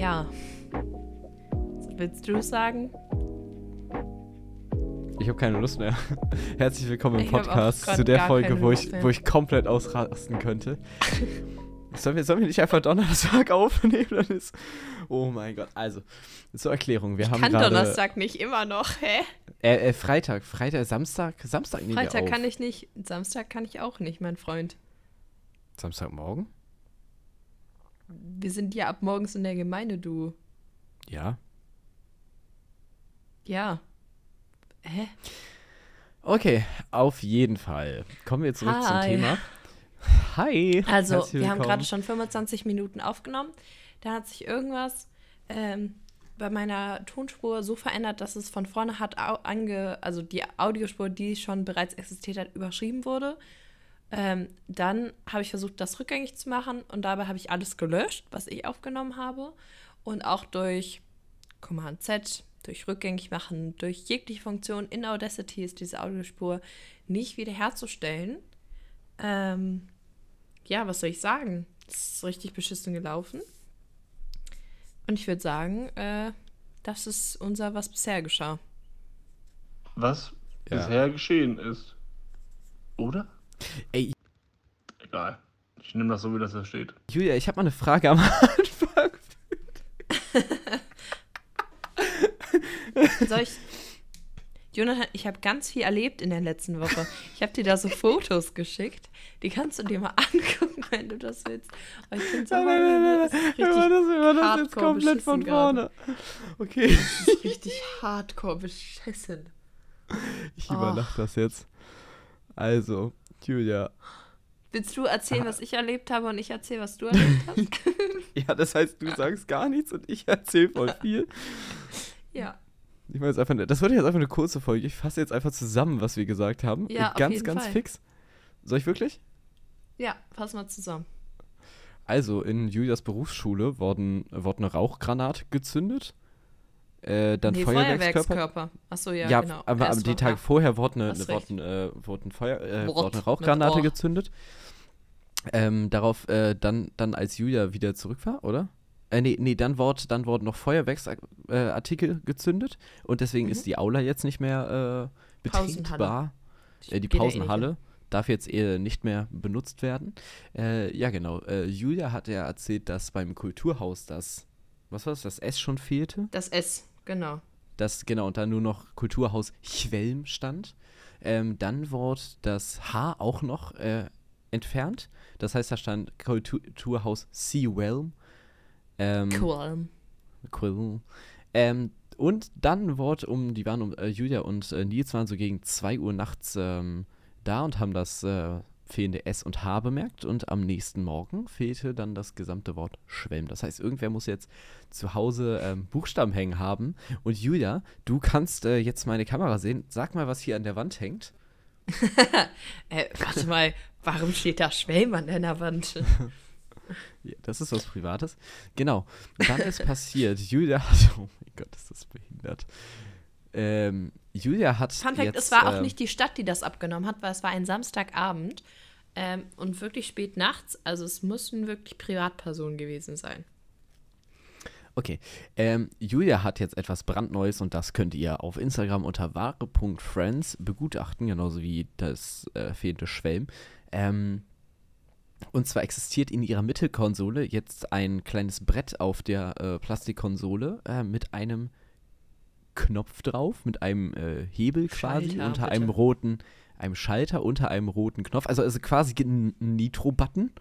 Ja. Willst du sagen? Ich habe keine Lust mehr. Herzlich willkommen im Ich Podcast zu der Folge, wo ich, wo ich komplett ausrasten könnte. sollen, wir, sollen wir nicht einfach Donnerstag aufnehmen? Dann ist, oh mein Gott. Also, zur Erklärung. Wir haben Kann gerade. Donnerstag nicht immer noch, hä? Äh, äh, Freitag. Freitag, Samstag. Samstag nehmen Freitag kann ich nicht. Samstag kann ich auch nicht, mein Freund. Samstagmorgen? Wir sind ja ab morgens in der Gemeinde, du. Ja. Ja. Hä? Okay, auf jeden Fall. Kommen wir zurück zum Hi. Thema. Hi. Also, wir haben gerade schon 25 Minuten aufgenommen. Da hat sich irgendwas ähm, bei meiner Tonspur so verändert, dass es von vorne hat ange also die Audiospur, die schon bereits existiert hat, überschrieben wurde. Ähm, dann habe ich versucht, das rückgängig zu machen und dabei habe ich alles gelöscht, was ich aufgenommen habe. Und auch durch Command Z, durch rückgängig machen, durch jegliche Funktion in Audacity ist diese Audiospur nicht wiederherzustellen. Ähm, ja, was soll ich sagen? Es ist richtig beschissen gelaufen. Und ich würde sagen, äh, das ist unser, was bisher geschah. was Ja. bisher geschehen ist. Oder? Ey, Egal. Ich nehme das so, wie das da steht. Julia, ich habe mal eine Frage am Anfang. Soll ich. Jonathan, ich habe ganz viel erlebt in der letzten Woche. Ich habe dir da so Fotos geschickt. Die kannst du dir mal angucken, wenn du das willst. Aber ich finde so, Nein, nein, nein, nein, das richtig, das, das jetzt hardcore komplett von beschissen gerade. vorne. Okay. das ist richtig hardcore beschissen. Ich Oh. überlache das jetzt. Also, Julia. Willst du erzählen, was ich erlebt habe und ich erzähle, was du erlebt hast? Ja, das heißt, du sagst gar nichts und ich erzähle voll viel. ja. Ich meine jetzt einfach, eine- das wird jetzt einfach eine kurze Folge. Ich fasse jetzt einfach zusammen, was wir gesagt haben. Ja, Äh, auf ganz, jeden ganz Fall. fix. Soll ich wirklich? Ja, fass mal zusammen. Also, in Julias Berufsschule wurden, wurde eine Rauchgranate gezündet. Äh, dann nee, Feuerwerkskörper. Feuerwerkskörper. Achso, ja, Ja, genau. aber, war- Tage ja. vorher wurde eine, wurde, äh, wurde ein Feuer, äh, Wort, wurde eine Rauchgranate gezündet. Ähm, darauf äh, dann, dann als Julia wieder zurück war, oder? Äh, nee, nee, dann wurde, dann wurden noch Feuerwerksartikel äh, Artikel gezündet und deswegen Mhm. ist die Aula jetzt nicht mehr äh, betretbar. Äh, die eh Pausenhalle darf jetzt eher nicht mehr benutzt werden. Äh, ja, genau. Äh, Julia hat ja erzählt, dass beim Kulturhaus das, was war das, das S schon fehlte. Das S, genau. Das, genau, und dann nur noch Kulturhaus Chwelm stand. Ähm, dann wurde das H auch noch äh, entfernt. Das heißt, da stand Kulturhaus Seawelm. Ähm, Cool. Cool. Ähm, und dann wurde um, die waren um, äh, Julia und äh, Nils waren so gegen 2 Uhr nachts ähm, da und haben das äh, fehlende S und H bemerkt und am nächsten Morgen fehlte dann das gesamte Wort Schwelm. Das heißt, irgendwer muss jetzt zu Hause ähm, Buchstaben hängen haben. Und Julia, du kannst äh, jetzt meine Kamera sehen. Sag mal, was hier an der Wand hängt. Äh, warte mal, warum steht da Schwelm an deiner Wand? Ja, das ist was Privates. Genau. Dann ist passiert, Julia hat, oh mein Gott, ist das behindert. Ähm, Julia hat Fun Fact, jetzt, es war auch ähm, nicht die Stadt, die das abgenommen hat, weil es war ein Samstagabend ähm, und wirklich spät nachts. Also es mussten wirklich Privatpersonen gewesen sein. Okay, ähm, Julia hat jetzt etwas brandneues und das könnt ihr auf Instagram unter wahre.friends begutachten, genauso wie das äh, fehlende Schwelm. Ähm, und zwar existiert in ihrer Mittelkonsole jetzt ein kleines Brett auf der äh, Plastikkonsole äh, mit einem Knopf drauf, mit einem äh, Hebel quasi Schalter, unter bitte. einem roten, einem Schalter unter einem roten Knopf. Also, also quasi ein Nitro-Button.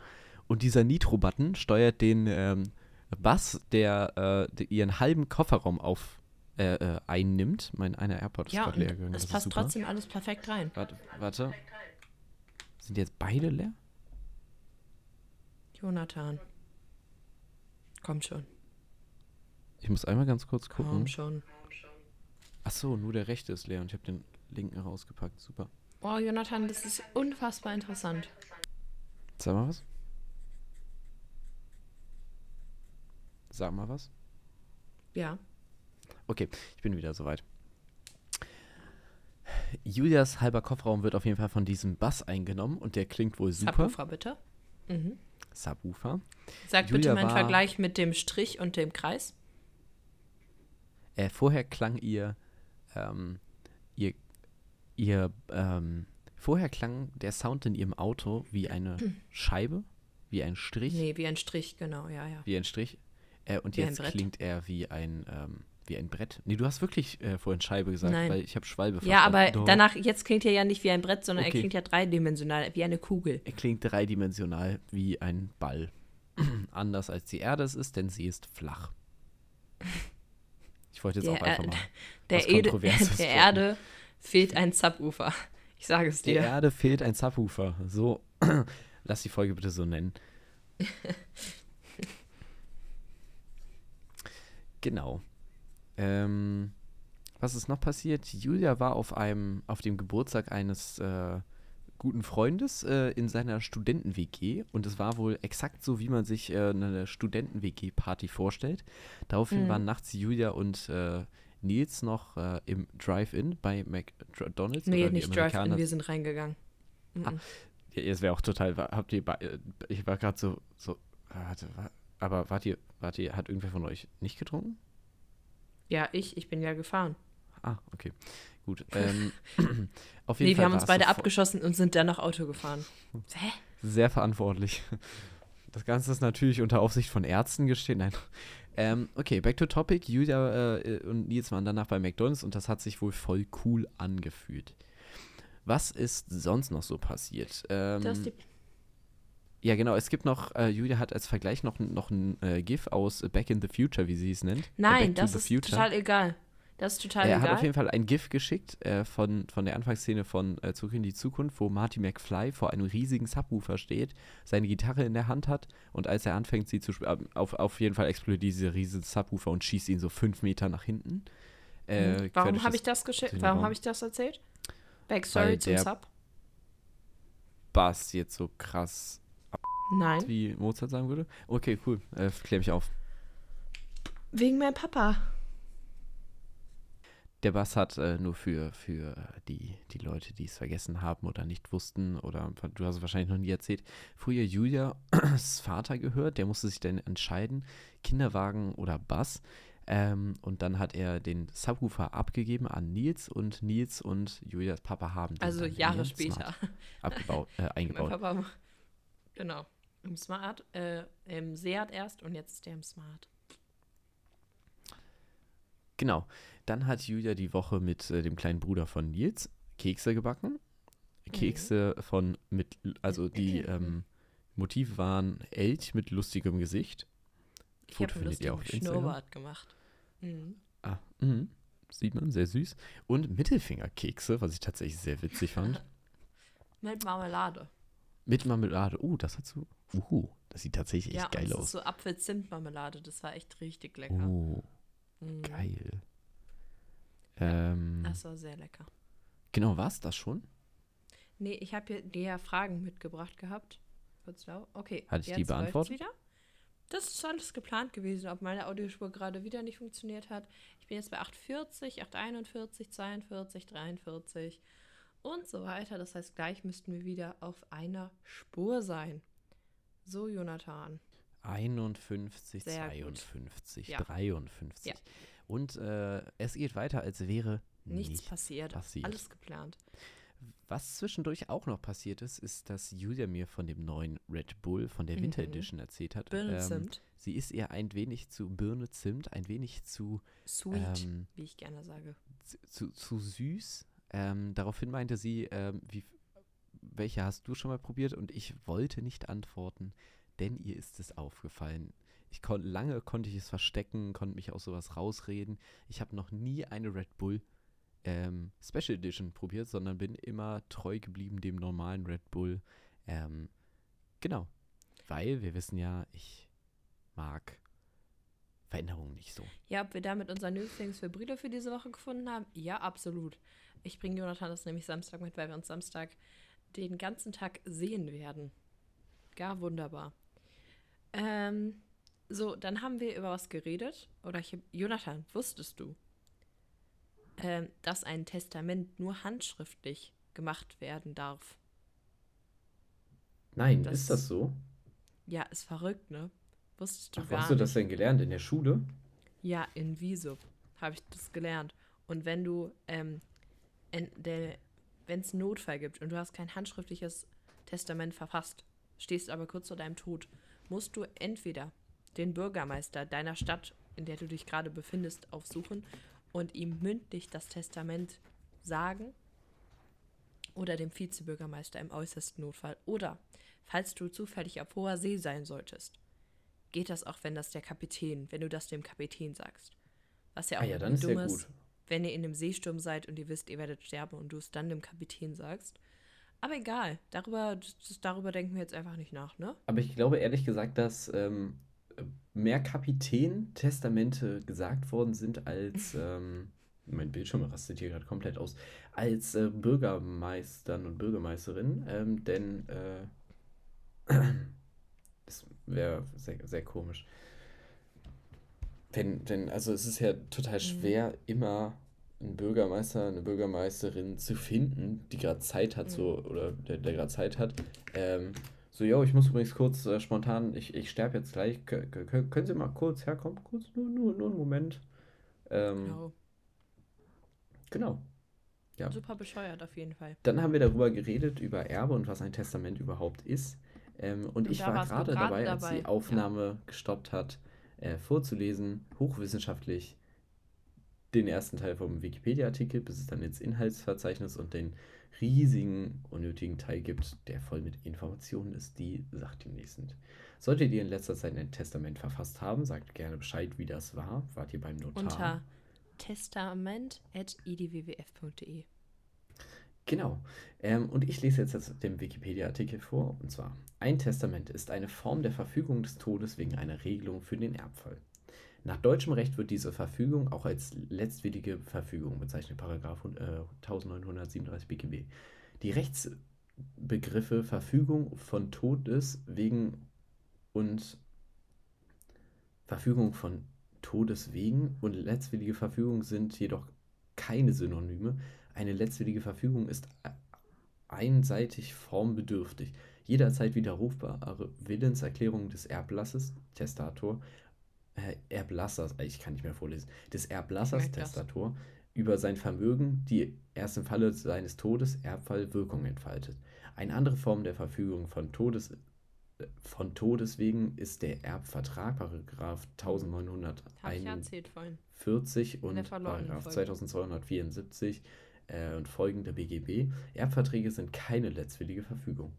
Und dieser Nitro-Button steuert den ähm, Bass, der, äh, der ihren halben Kofferraum auf äh, äh, einnimmt. Mein einer AirPod ist Ja, gerade leer gegangen. es passt super. trotzdem alles perfekt rein. Warte, warte. Sind jetzt beide leer? Jonathan. Komm schon. Ich muss einmal ganz kurz gucken. Komm schon. Achso, nur der rechte ist leer und ich habe den linken rausgepackt. Super. Oh, Jonathan, das ist unfassbar interessant. Sag mal was. Sag mal was. Ja. Okay, ich bin wieder soweit. Julias halber Kofferraum wird auf jeden Fall von diesem Bass eingenommen und der klingt wohl super. Subwoofer bitte. Mhm. Subwoofer. Sag bitte Julia meinen war- Vergleich mit dem Strich und dem Kreis. Äh, vorher klang ihr, ähm, ihr, ihr, ähm, vorher klang der Sound in ihrem Auto wie eine Scheibe, wie ein Strich, Nee, wie ein Strich, genau, ja, ja. wie ein Strich. Äh, und Wie jetzt klingt er wie ein, ähm, wie ein Brett. Nee, du hast wirklich äh, vorhin Scheibe gesagt, Nein. weil ich habe Schwalbe Ja, aber. Doch. danach, jetzt klingt er ja nicht wie ein Brett, sondern Okay. er klingt ja dreidimensional, wie eine Kugel. Er klingt dreidimensional wie ein Ball. Anders als die Erde es ist, denn sie ist flach. Ich wollte jetzt auch Der, einfach Er- mal Der, was Kontroverses der. Erde fehlt ein Subwoofer. Ich sage es Der dir. Erde fehlt ein Subwoofer. So, lass die Folge bitte so nennen. genau. Ähm, was ist noch passiert? Julia war auf einem, auf dem Geburtstag eines äh, guten Freundes äh, in seiner Studenten-WG und es war wohl exakt so, wie man sich äh, eine Studenten-WG-Party vorstellt. Daraufhin Mhm. waren nachts Julia und äh, Nils noch äh, im Drive-In bei McDonalds. Nee, nicht Drive-In, wir sind reingegangen. Ah. Mhm. ja, es wäre auch total. Habt ihr. äh, Ich war gerade so. so ah, warte, wa- aber wart ihr, wart ihr. Hat irgendwer von euch nicht getrunken? Ja, ich, ich bin ja gefahren. Ah, okay. Gut. Ähm, auf jeden Nee, Fall wir haben uns beide abgeschossen und sind dann noch Auto gefahren. Hä? Sehr verantwortlich. Das Ganze ist natürlich unter Aufsicht von Ärzten geschehen. Nein. Ähm, okay, back to topic. Julia äh, und Nils waren danach bei McDonalds und das hat sich wohl voll cool angefühlt. Was ist sonst noch so passiert? Ähm, Das die, Ja, genau. Es gibt noch, äh, Julia hat als Vergleich noch, noch ein äh, GIF aus Back in the Future, wie sie es nennt. Äh, nein, das ist total egal. Das ist total Er hat egal. auf jeden Fall ein GIF geschickt äh, von, von der Anfangsszene von äh, Zurück in die Zukunft, wo Marty McFly vor einem riesigen Subwoofer steht, seine Gitarre in der Hand hat und als er anfängt, sie zu spielen, auf, auf jeden Fall explodiert dieser riesige Subwoofer und schießt ihn so fünf Meter nach hinten. Äh, quer Warum habe ich das geschickt? Warum habe ich das erzählt? Backstory zum Sub? Bass jetzt so krass, Nein. wie Mozart sagen würde? Okay, cool. Äh, klär mich auf. Wegen meinem Papa. Der Bass hat äh, nur für, für die, die Leute, die es vergessen haben oder nicht wussten, oder du hast es wahrscheinlich noch nie erzählt, früher Julias Vater gehört, der musste sich dann entscheiden, Kinderwagen oder Bass. Ähm, und dann hat er den Subwoofer abgegeben an Nils und Nils und Julias Papa haben den Also Jahre später. Smart abgebaut, äh, Mein eingebaut. Papa. Genau. Im Smart, äh, im Seat erst und jetzt ist der im Smart. Genau. Dann hat Julia die Woche mit äh, dem kleinen Bruder von Nils Kekse gebacken. Kekse von mit, also die ähm, Motive waren Elch mit lustigem Gesicht. Ich Foto findet ihr auf Instagram. Schnurrbart gemacht. Mhm. Ah, mhm. Sieht man, sehr süß. Und Mittelfingerkekse, was ich tatsächlich sehr witzig fand. Mit Marmelade. mit Marmelade. Uh, das hat so. Uh, das sieht tatsächlich ja, echt geil und es aus. ist so Apfel-Zimt-Marmelade. Das war echt richtig lecker. Oh, Mhm. geil. Ähm, Das war sehr lecker. genau, war es das schon? Nee, ich habe dir ja Fragen mitgebracht gehabt. Kurz lau. Okay. Hatte ich die beantwortet? Wieder. Das ist alles geplant gewesen, ob meine Audiospur gerade wieder nicht funktioniert hat. Ich bin jetzt bei 840, 841, 42, 43 und so weiter. Das heißt, gleich müssten wir wieder auf einer Spur sein. So, Jonathan. 51, Sehr gut. 52, Ja. 53. Ja. Und äh, es geht weiter, als wäre Nichts, nichts, passiert. passiert. Alles geplant. Was zwischendurch auch noch passiert ist, ist, dass Julia mir von dem neuen Red Bull von der Winter Mhm. Edition erzählt hat. Birne Ähm, Zimt. sie ist ihr ein wenig zu Birne Zimt, ein wenig zu, Sweet, ähm, wie ich gerne sage. zu, zu, zu süß. Ähm, daraufhin meinte sie, ähm, wie, welche hast du schon mal probiert? Und ich wollte nicht antworten, denn ihr ist es aufgefallen. Ich kon lange konnte ich es verstecken, konnte mich aus sowas rausreden. Ich habe noch nie eine Red Bull ähm, Special Edition probiert, sondern bin immer treu geblieben dem normalen Red Bull. Ähm, genau. Weil wir wissen ja, ich mag Veränderungen nicht so. Ja, ob wir damit unser Newslings für Brüder für diese Woche gefunden haben? Ja, absolut. Ich bringe Jonathan das nämlich Samstag mit, weil wir uns Samstag den ganzen Tag sehen werden. Gar wunderbar. Ähm, so, dann haben wir über was geredet. Oder ich Jonathan, wusstest du, ähm, dass ein Testament nur handschriftlich gemacht werden darf? Nein, Das- ist das so? Ja, ist verrückt, ne? Wusstest du Ach, wo gar hast du das denn gelernt? In der Schule? Ja, in Visub habe ich das gelernt. Und wenn du, ähm, wenn es einen Notfall gibt und du hast kein handschriftliches Testament verfasst, stehst aber kurz vor deinem Tod, musst du entweder den Bürgermeister deiner Stadt, in der du dich gerade befindest, aufsuchen und ihm mündlich das Testament sagen oder dem Vizebürgermeister im äußersten Notfall. Oder, falls du zufällig auf hoher See sein solltest, geht das auch, wenn das der Kapitän, wenn du das dem Kapitän sagst. Was ja auch Ah ja, dumm ist, wenn ihr in einem Seesturm seid und ihr wisst, ihr werdet sterben und du es dann dem Kapitän sagst. Aber egal, darüber, das, darüber denken wir jetzt einfach nicht nach, ne? Aber ich glaube ehrlich gesagt, dass ähm, mehr Kapitän-Testamente gesagt worden sind als, ähm, mein Bildschirm rastet hier gerade komplett aus, als äh, Bürgermeistern und Bürgermeisterinnen, ähm, denn äh, das wäre sehr, sehr komisch. Denn, denn, also es ist ja total schwer, immer einen Bürgermeister, eine Bürgermeisterin zu finden, die gerade Zeit hat, so, oder der, der gerade Zeit hat. Ähm, so, yo, ich muss übrigens kurz äh, spontan, ich, ich sterbe jetzt gleich. Kö- können Sie mal kurz herkommen? Kurz, nur, nur, nur einen Moment. Ähm, Genau. genau. Ja. Super bescheuert auf jeden Fall. Dann haben wir darüber geredet, über Erbe und was ein Testament überhaupt ist. Ähm, und, Und ich war gerade gerade dabei, als dabei, die ja. Aufnahme gestoppt hat, äh, vorzulesen, hochwissenschaftlich, den ersten Teil vom Wikipedia-Artikel, bis es dann ins Inhaltsverzeichnis und den riesigen, unnötigen Teil gibt, der voll mit Informationen ist, die sachdienlich sind. Solltet ihr in letzter Zeit ein Testament verfasst haben, sagt gerne Bescheid, wie das war. Wart ihr beim Notar? Unter testament.idwwf.de. Genau. Ähm, und ich lese jetzt das- den Wikipedia-Artikel vor. Und zwar: Ein Testament ist eine Form der Verfügung des Todes wegen einer Regelung für den Erbfall. Nach deutschem Recht wird diese Verfügung auch als letztwillige Verfügung bezeichnet, Paragraph äh, 1937 BGB. Die Rechtsbegriffe Verfügung von Todes wegen und Verfügung von Todes wegen und letztwillige Verfügung sind jedoch keine Synonyme. Eine letztwillige Verfügung ist einseitig formbedürftig. Jederzeit widerrufbare Willenserklärung des Erblasses, Testator, Erblassers, äh, ich kann nicht mehr vorlesen, des Erblassers. Testator, über sein Vermögen, die erst im Falle seines Todes Erbfall Wirkung entfaltet. Eine andere Form der Verfügung von Todes von Todes wegen ist der Erbvertrag, Paragraph ja 1941 erzählt vorhin. 40 In der und Paragraph Folge. 2274 äh, und folgende BGB. Erbverträge sind keine letztwillige Verfügung.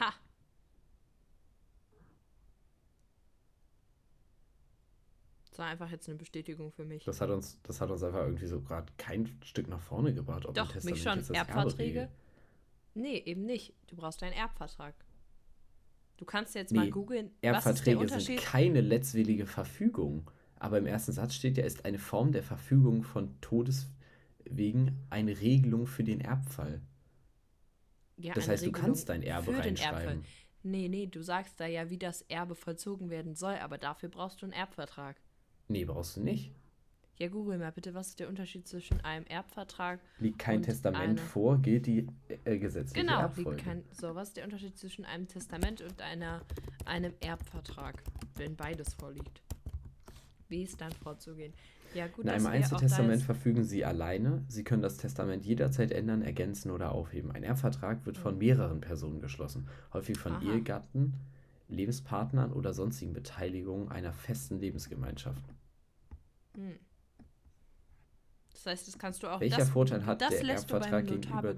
Ha! Das war einfach jetzt eine Bestätigung für mich. Das hat uns, das hat uns einfach irgendwie so gerade kein Stück nach vorne gebracht. Ob Doch, mich schon. Erbverträge? Nee, eben nicht. Du brauchst einen Erbvertrag. Du kannst jetzt Nee, mal googeln, was Erbverträge sind keine letztwillige Verfügung. Aber im ersten Satz steht ja, ist eine Form der Verfügung von Todes wegen eine Regelung für den Erbfall. Ja, Das heißt, du Regelung kannst dein Erbe reinschreiben. Erbfall. Nee, nee, du sagst da ja, wie das Erbe vollzogen werden soll, aber dafür brauchst du einen Erbvertrag. Nee, brauchst du nicht. Ja, google mal bitte, was ist der Unterschied zwischen einem Erbvertrag Liegt kein Testament vor, gilt die äh, gesetzliche Genau, Erbfolge. kein, so, was ist der Unterschied zwischen einem Testament und einer, einem Erbvertrag, wenn beides vorliegt? Wie ist dann vorzugehen? Ja, gut, In einem Einzeltestament verfügen Sie alleine. Sie können das Testament jederzeit ändern, ergänzen oder aufheben. Ein Erbvertrag wird Mhm. von mehreren Personen geschlossen, häufig von Aha. Ehegatten, Lebenspartnern oder sonstigen Beteiligungen einer festen Lebensgemeinschaft. Das heißt, das kannst du auch. Welcher das, Vorteil hat das der Erbvertrag gegenüber.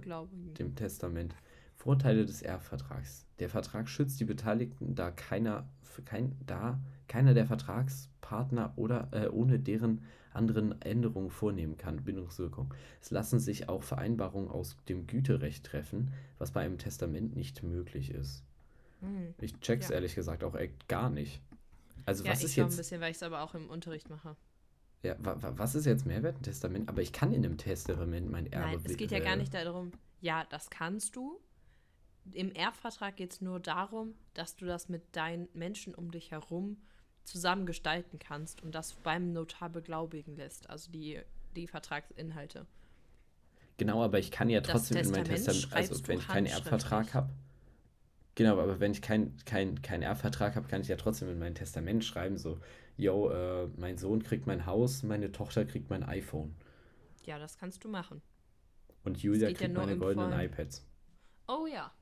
Dem Testament. Vorteile des Erbvertrags. Der Vertrag schützt die Beteiligten, da keiner, kein, da keiner der Vertragspartner oder äh, ohne deren anderen Änderungen vornehmen kann. Bindungswirkung. Es lassen sich auch Vereinbarungen aus dem Güterecht treffen, was bei einem Testament nicht möglich ist. Hm. Ich check's Ja. ehrlich gesagt auch echt gar nicht. Also Ja, was ich ist schon ein jetzt, bisschen, weil ich es aber auch im Unterricht mache. Ja, wa, wa, was ist jetzt Mehrwert ein Testament? Aber ich kann in einem Testament mein Erbe Nein, es geht ja gar nicht darum, ja, das kannst du. Im Erbvertrag geht es nur darum, dass du das mit deinen Menschen um dich herum zusammen gestalten kannst und das beim Notar beglaubigen lässt, also die, die Vertragsinhalte. Genau, aber ich kann ja trotzdem in mein Testament also wenn ich keinen Erbvertrag habe, Genau, aber wenn ich keinen kein, kein Erbvertrag habe, kann ich ja trotzdem in mein Testament schreiben, so, yo, äh, mein Sohn kriegt mein Haus, meine Tochter kriegt mein iPhone. Ja, das kannst du machen. Und Julia ja kriegt nur meine goldenen Vollen. iPads. Oh ja.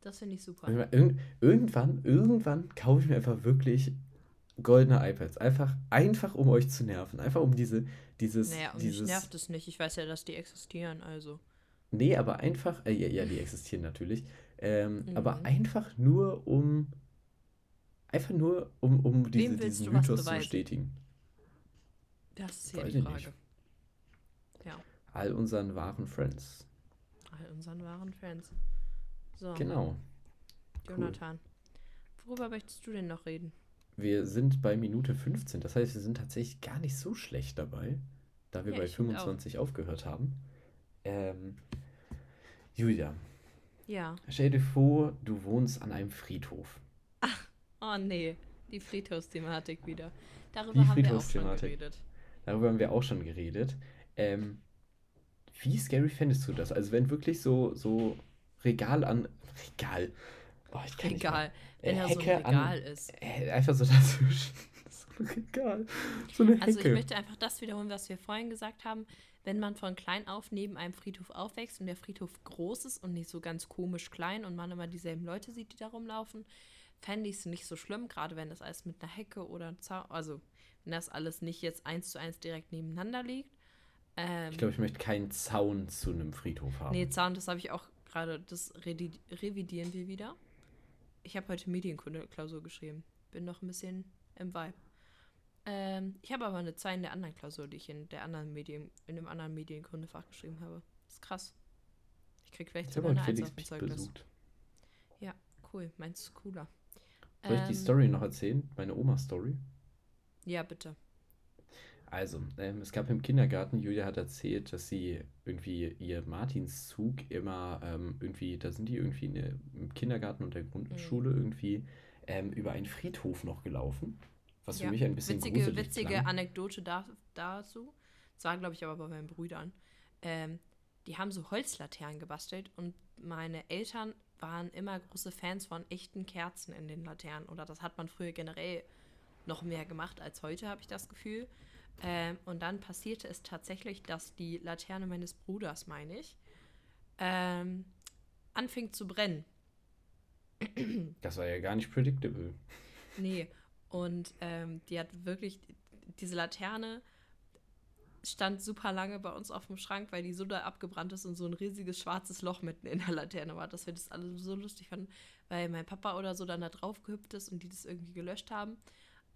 Das finde ich super. Irgendwann, irgend- irgendwann, irgendwann kaufe ich mir einfach wirklich goldene iPads. Einfach, einfach um euch zu nerven. Einfach um diese, dieses, Naja, und mich dieses. nervt es nicht. Ich weiß ja, dass die existieren, also. Nee, aber einfach, äh, ja, ja, die existieren natürlich. Ähm, Aber Mhm. einfach nur um, einfach nur um, um diese, diesen Mythos zu bestätigen. Das ist ja die Frage. nicht. Ja, All unseren wahren Friends. all unseren wahren Fans. So, Genau. Jonathan. Worüber möchtest du denn noch reden? Wir sind bei Minute 15. Das heißt, wir sind tatsächlich gar nicht so schlecht dabei, da wir Ja, bei ich find auch. 25 aufgehört haben. Ähm, Julia, Ja. stell dir vor, du wohnst an einem Friedhof. Oh nee, die Friedhofsthematik wieder. Darüber Die haben wir auch schon geredet. Darüber haben wir auch schon geredet. Ähm, wie scary fändest du das? Also wenn wirklich so, so Regal an... Regal. Oh, ich kann nicht Egal, mal. wenn Äh, er so ein Hecke an- Regal ist. Äh, einfach so dazwischen. So ein Regal. So eine Hecke. Also ich möchte einfach das wiederholen, was wir vorhin gesagt haben. Wenn man von klein auf neben einem Friedhof aufwächst und der Friedhof groß ist und nicht so ganz komisch klein und man immer dieselben Leute sieht, die da rumlaufen, fände ich es nicht so schlimm, gerade wenn das alles mit einer Hecke oder Zaun, also wenn das alles nicht jetzt eins zu eins direkt nebeneinander liegt. Ähm, Ich glaube, ich möchte keinen Zaun zu einem Friedhof haben. nee, Zaun, das habe ich auch gerade, das revidieren wir wieder. Ich habe heute Medienkunde-Klausur geschrieben. Bin noch ein bisschen im Vibe. Ähm, ich habe aber eine 2 in der anderen Klausur, die ich in der anderen Medien, in dem anderen Medienkundefach geschrieben habe. Das ist krass. Ich krieg vielleicht ich sogar eine 1 Felix auf dem Zeugnis. besucht. Ja, cool. Meins ist cooler. Soll ich die Ähm, Story noch erzählen? Meine Oma-Story? Ja, bitte. Also, ähm, es gab im Kindergarten, Julia hat erzählt, dass sie irgendwie ihr Martinszug immer ähm, irgendwie, da sind die irgendwie in der, im Kindergarten und der Grundschule Mhm. irgendwie ähm, über einen Friedhof noch gelaufen. Was für Ja, mich ein bisschen witzige, gruselig witzige klang. Anekdote da, dazu. Das war, glaube ich, aber bei meinen Brüdern. Ähm, die haben so Holzlaternen gebastelt und meine Eltern waren immer große Fans von echten Kerzen in den Laternen. Oder das hat man früher generell noch mehr gemacht als heute, habe ich das Gefühl. Ähm, und dann passierte es tatsächlich, dass die Laterne meines Bruders, meine ich, ähm, anfing zu brennen. Das war ja gar nicht predictable. Nee, und ähm, die hat wirklich, diese Laterne stand super lange bei uns auf dem Schrank, weil die so da abgebrannt ist und so ein riesiges schwarzes Loch mitten in der Laterne war, dass wir das alle so lustig fanden, weil mein Papa oder so dann da drauf gehüpft ist und die das irgendwie gelöscht haben.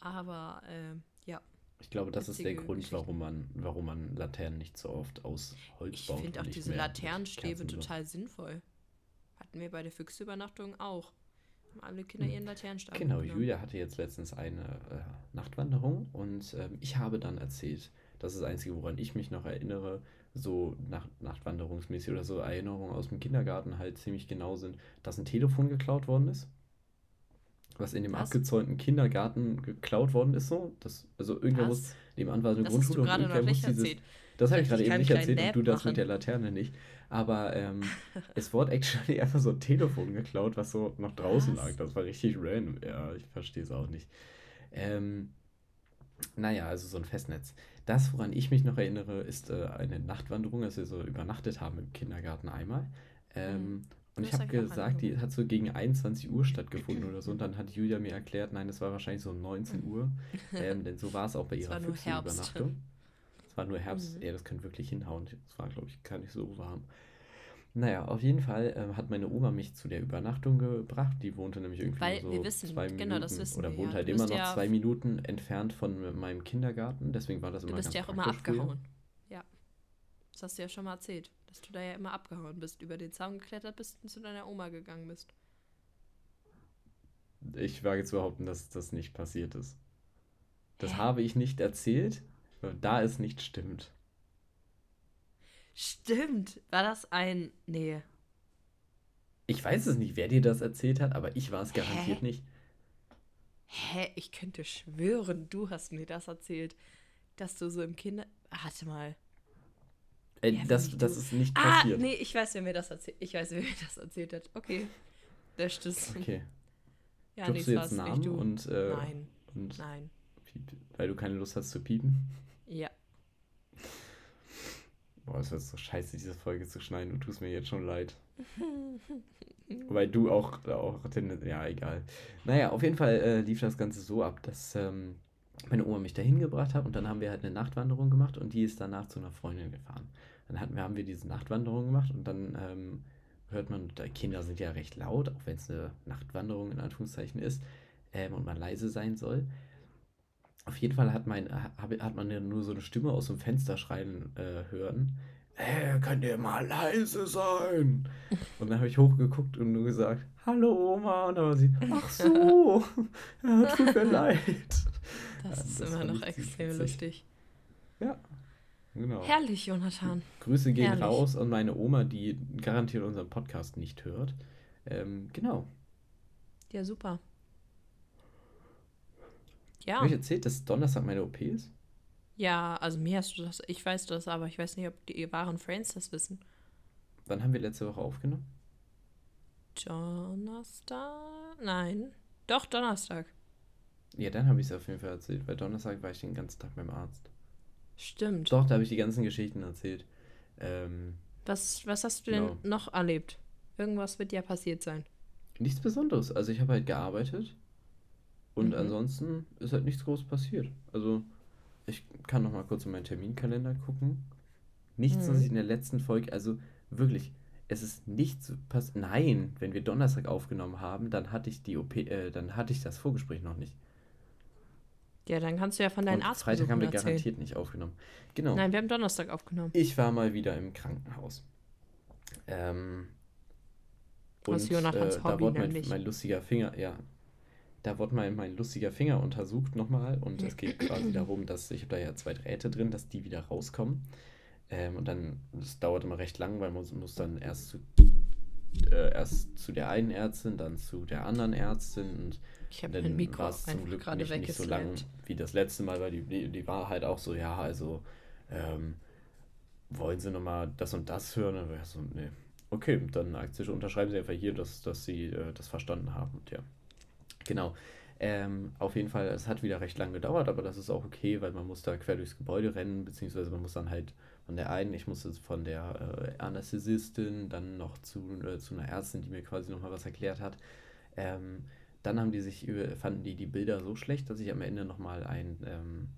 Aber ähm, ja, Ich glaube, das ist der Grund, Geschichte. warum man, warum man Laternen nicht so oft aus Holz ich baut. finde und auch diese Laternenstäbe Kerzen so. total sinnvoll. Hatten wir bei der Füchsübernachtung auch. Haben alle Kinder ihren Laternenstab Genau, mitgenommen. Julia hatte jetzt letztens eine äh, Nachtwanderung und ähm, ich habe dann erzählt, das ist das Einzige, woran ich mich noch erinnere, so nach, Nachtwanderungsmäßig oder so Erinnerungen aus dem Kindergarten halt ziemlich genau sind, dass ein Telefon geklaut worden ist. Was in dem Was? abgezäunten Kindergarten geklaut worden ist, so. Das, also irgendwer muss, Was? nebenan war eine Das hast du Grundschule und gerade irgendwer noch muss nicht dieses. erzählt. Das habe ich gerade eben nicht erzählt und Nap du das machen? mit der Laterne nicht. Aber ähm, es wurde actually einfach so ein Telefon geklaut, was so noch draußen Was? lag. Das war richtig random. Ja, ich verstehe es auch nicht. Ähm, naja, also so ein Festnetz. Das, woran ich mich noch erinnere, ist äh, eine Nachtwanderung, als wir so übernachtet haben im Kindergarten einmal. Ähm, Mhm. Und Das ich habe gesagt, die hat so gegen 21 Uhr stattgefunden oder so. Und dann hat Julia mir erklärt, nein, es war wahrscheinlich so um 19 Uhr. Ähm, denn so war es auch bei ihrer war nur Herbst. Füchse-Übernachtung. Es war nur Herbst. Mhm. Ja, das könnte wirklich hinhauen. Es war, glaube ich, gar nicht so warm. Naja, auf jeden Fall ähm, hat meine Oma mich zu der Übernachtung gebracht. Die wohnte nämlich irgendwie Weil so wir wissen, zwei genau, Minuten das wissen oder wohnt ja. halt Du immer bist noch ja- zwei Minuten entfernt von meinem Kindergarten. Deswegen war das Du immer bist ganz ja auch immer praktisch früher. abgehauen. Ja. Das hast du ja schon mal erzählt, dass du da ja immer abgehauen bist, über den Zaun geklettert bist und zu deiner Oma gegangen bist. Ich wage zu behaupten, dass das nicht passiert ist. Das Hä? habe ich nicht erzählt, da es nicht stimmt. Stimmt. War das ein. Nee. Ich weiß es nicht, wer dir das erzählt hat, aber ich war es garantiert Hä? nicht. Hä? Ich könnte schwören, du hast mir das erzählt, dass du so im Kinder. Warte mal. Äh, Ja, das, das ist nicht Ah, passiert. nee, ich weiß, wer mir das erzählt. Ich weiß, wer mir das erzählt hat. Okay. Löscht es. Okay. Ja, nee, du jetzt Namen nicht du. und, äh, Nein, und nein. piep, weil du keine Lust hast zu piepen? Ja. Boah, es wird so scheiße, diese Folge zu schneiden. Du tust mir jetzt schon leid. Weil du auch, auch ja, egal. Naja, auf jeden Fall äh, lief das Ganze so ab, dass ähm, meine Oma mich dahin gebracht hat und dann haben wir halt eine Nachtwanderung gemacht und die ist danach zu einer Freundin gefahren. Dann hatten wir, haben wir diese Nachtwanderung gemacht und dann ähm, hört man, Kinder sind ja recht laut, auch wenn es eine Nachtwanderung in Anführungszeichen ist ähm, und man leise sein soll. Auf jeden Fall hat, mein, ha- hat man ja nur so eine Stimme aus dem Fenster schreien äh, hören. Äh, könnt ihr mal leise sein? Und dann habe ich hochgeguckt und nur gesagt, hallo Oma. Und dann war sie, ach so, ja, tut mir leid. Das Ja, ist das immer noch extrem witzig. lustig. Ja, genau. Herrlich, Jonathan. Grüße gehen Herrlich. raus an meine Oma, die garantiert unseren Podcast nicht hört. Ähm, genau. Ja, super. Ja. Habe ich erzählt, dass Donnerstag meine OP ist? Ja, also mir hast du das, ich weiß das, aber ich weiß nicht, ob die wahren Friends das wissen. Wann haben wir letzte Woche aufgenommen? Donnerstag? Nein. Doch, Donnerstag. Ja, dann habe ich es auf jeden Fall erzählt, weil Donnerstag war ich den ganzen Tag beim Arzt. Stimmt. Doch, da habe ich die ganzen Geschichten erzählt. Ähm, Was, was hast du Genau. denn noch erlebt? Irgendwas wird ja passiert sein. nichts Besonderes. Also ich habe halt gearbeitet und Mhm. ansonsten ist halt nichts groß passiert. Also ich kann noch mal kurz in meinen Terminkalender gucken. Nichts, was Mhm. ich in der letzten Folge, also wirklich, es ist nichts passiert. Nein, wenn wir Donnerstag aufgenommen haben, dann hatte ich die OP, äh, dann hatte ich das Vorgespräch noch nicht. Ja, dann kannst du ja von deinen und Arzt Freitag haben wir erzählen. garantiert nicht aufgenommen. Genau. Nein, wir haben Donnerstag aufgenommen. Ich war mal wieder im Krankenhaus. Ähm, Aus Jonathans da wurde mein, nämlich. mein lustiger Finger, ja, da wurde mein, mein lustiger Finger untersucht nochmal und es geht quasi darum, dass ich habe da ja zwei Drähte drin, dass die wieder rauskommen. Ähm, und dann, das dauert immer recht lang, weil man muss, dann erst zu, äh, erst zu der einen Ärztin, dann zu der anderen Ärztin und Ich habe mein dann Mikro war es zum Glück gerade nicht, nicht so lang wie das letzte Mal, weil die, die, war halt auch so, ja, also ähm, wollen Sie nochmal das und das hören? Und so, nee. Okay, dann akzeptieren- unterschreiben Sie einfach hier, dass, dass Sie äh, das verstanden haben. Und ja, genau. Ähm, auf jeden Fall, es hat wieder recht lang gedauert, aber das ist auch okay, weil man muss da quer durchs Gebäude rennen, beziehungsweise man muss dann halt von der einen, ich musste von der äh, Anästhesistin dann noch zu, äh, zu einer Ärztin, die mir quasi nochmal was erklärt hat. Ähm, dann haben die sich über, fanden die die Bilder so schlecht, dass ich am Ende nochmal ein, ähm,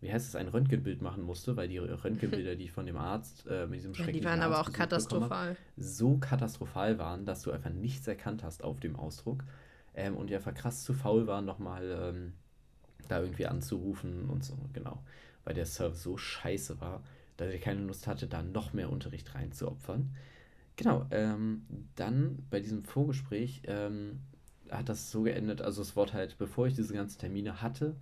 wie heißt es, ein Röntgenbild machen musste, weil die Röntgenbilder, die ich von dem Arzt äh, mit diesem Ja, die schrecklichen waren aber auch katastrophal. so katastrophal waren, dass du einfach nichts erkannt hast auf dem Ausdruck ähm, und die einfach krass zu faul waren, nochmal ähm, da irgendwie anzurufen und so, genau. Weil der Service so scheiße war, dass ich keine Lust hatte, da noch mehr Unterricht reinzuopfern. Genau, ähm, dann bei diesem Vorgespräch ähm, hat das so geendet, also es wurde halt, bevor ich diese ganzen Termine hatte,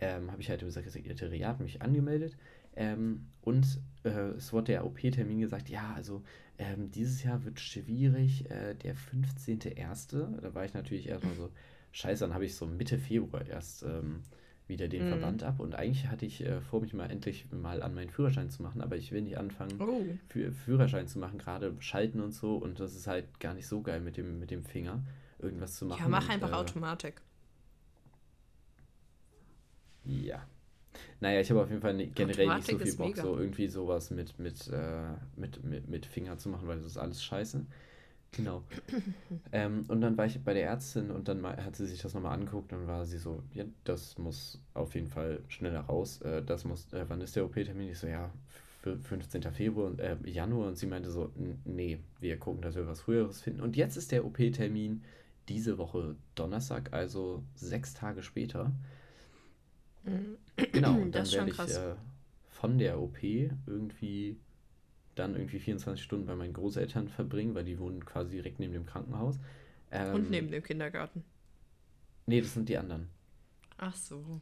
ähm, habe ich halt im Sekretariat mich angemeldet ähm, und äh, es wurde der OP-Termin gesagt, ja, also ähm, dieses Jahr wird schwierig, äh, der 15.01., da war ich natürlich erstmal so, scheiße, dann habe ich so Mitte Februar erst ähm, wieder den Mhm. Verband ab und eigentlich hatte ich äh, vor, mich mal endlich mal an meinen Führerschein zu machen, aber ich will nicht anfangen, Oh. für Führerschein zu machen, gerade schalten und so und das ist halt gar nicht so geil mit dem, mit dem Finger, irgendwas zu machen. Ja, mach und, einfach äh, Automatik. Ja. Naja, ich habe auf jeden Fall ne- generell nicht so Automatik viel Bock, mega. so irgendwie sowas mit, mit, äh, mit, mit, mit Finger zu machen, weil das ist alles scheiße. Genau. ähm, und dann war ich bei der Ärztin und dann hat sie sich das nochmal angeguckt und war sie so, ja, das muss auf jeden Fall schneller raus. Äh, das muss, äh, wann ist der OP-Termin? Ich so, ja, für 15. Februar, und, äh, Januar. Und sie meinte so, "N- nee, wir gucken, dass wir was Früheres finden. Und jetzt ist der OP-Termin diese Woche Donnerstag, also sechs Tage später. Genau, und dann Das ist schon werde ich krass. äh, von der OP irgendwie dann irgendwie 24 Stunden bei meinen Großeltern verbringen, weil die wohnen quasi direkt neben dem Krankenhaus. Ähm, Und neben dem Kindergarten. Nee, das sind die anderen. Ach so.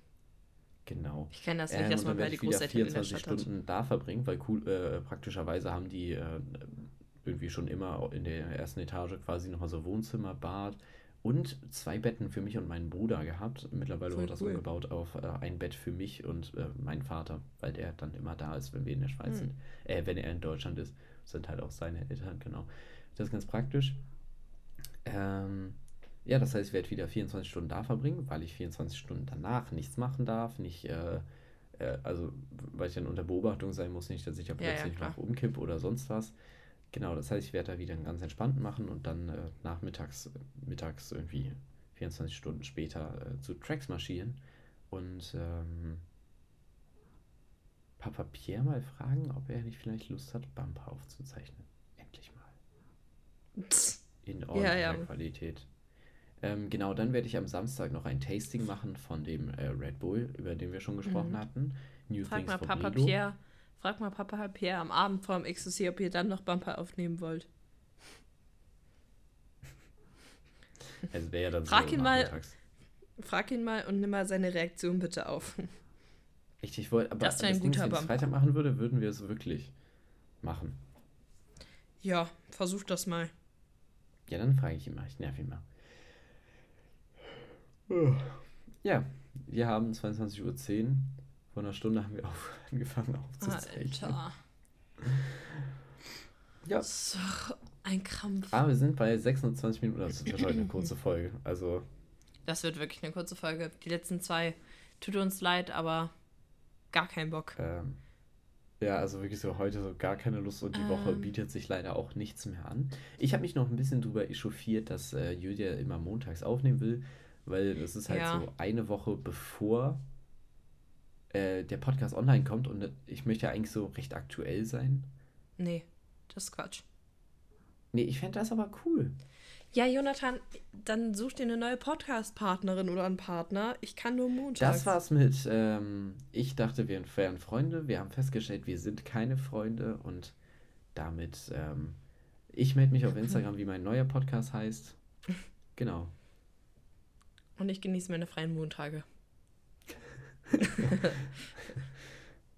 Genau. Ich kenne das nicht, Ähm, dass man bei die Großeltern in der 24 Stadt hat. Stunden da verbringen, weil cool, äh, praktischerweise haben die äh, irgendwie schon immer in der ersten Etage quasi nochmal so Wohnzimmer, Bad und zwei Betten für mich und meinen Bruder gehabt. Mittlerweile Voll wurde das cool. umgebaut auf äh, ein Bett für mich und äh, meinen Vater, weil der dann immer da ist, wenn wir in der Schweiz Hm. sind. Äh, wenn er in Deutschland ist, sind halt auch seine Eltern, genau. Das ist ganz praktisch. Ähm, ja, das heißt, ich werde wieder 24 Stunden da verbringen, weil ich 24 Stunden danach nichts machen darf, nicht, äh, äh, also weil ich dann unter Beobachtung sein muss, nicht, dass ich ja Ja, ja, plötzlich klar. noch umkipp oder sonst was. Genau, das heißt, ich werde da wieder einen ganz entspannt machen und dann äh, nachmittags, mittags irgendwie 24 Stunden später äh, zu Tracks marschieren und ähm, Papa Pierre mal fragen, ob er nicht vielleicht Lust hat, Bumper aufzuzeichnen. Endlich mal. In ordentlicher ja. Qualität. Ähm, genau, dann werde ich am Samstag noch ein Tasting machen von dem äh, Red Bull, über den wir schon gesprochen Mhm. hatten. New Frag Things mal Papa Lido. Pierre, frag mal Papa Pierre am Abend vorm Ecstasy, ob ihr dann noch Bumper aufnehmen wollt. Also wäre ja dann Frag so ihn mal-. Frag ihn mal und nimm mal seine Reaktion bitte auf. Ich, ich wollte, aber Das wär ein Ding guter wenn ich es Bumper. Freitag machen würde, würden wir es wirklich machen. Ja, versuch das mal. Ja, dann frage ich ihn mal. Ich nerv ihn mal. Ja, wir haben 22.10 Uhr. Vor einer Stunde haben wir auf, angefangen aufzuzeichnen. Alter. Ja. So ein Krampf. Aber wir sind bei 26 Minuten. Das wird heute eine kurze Folge. Also, Das wird wirklich eine kurze Folge. Die letzten zwei tut uns leid, aber gar kein Bock. ähm, ja, also wirklich so heute so gar keine Lust und die Woche Ähm. bietet sich leider auch nichts mehr an. Ich habe mich noch ein bisschen drüber echauffiert, dass äh, Julia immer montags aufnehmen will, weil das ist halt Ja. so eine Woche bevor äh, der Podcast online kommt und ich möchte ja eigentlich so recht aktuell sein. Nee, das ist Quatsch. Nee, ich fände das aber cool. Ja, Jonathan, dann such dir eine neue Podcast-Partnerin oder einen Partner. Ich kann nur montags. Das war's mit, ähm, ich dachte, wir wären Freunde. Wir haben festgestellt, wir sind keine Freunde und damit, ähm, ich melde mich auf Instagram, wie mein neuer Podcast heißt. Genau. Und ich genieße meine freien Montage.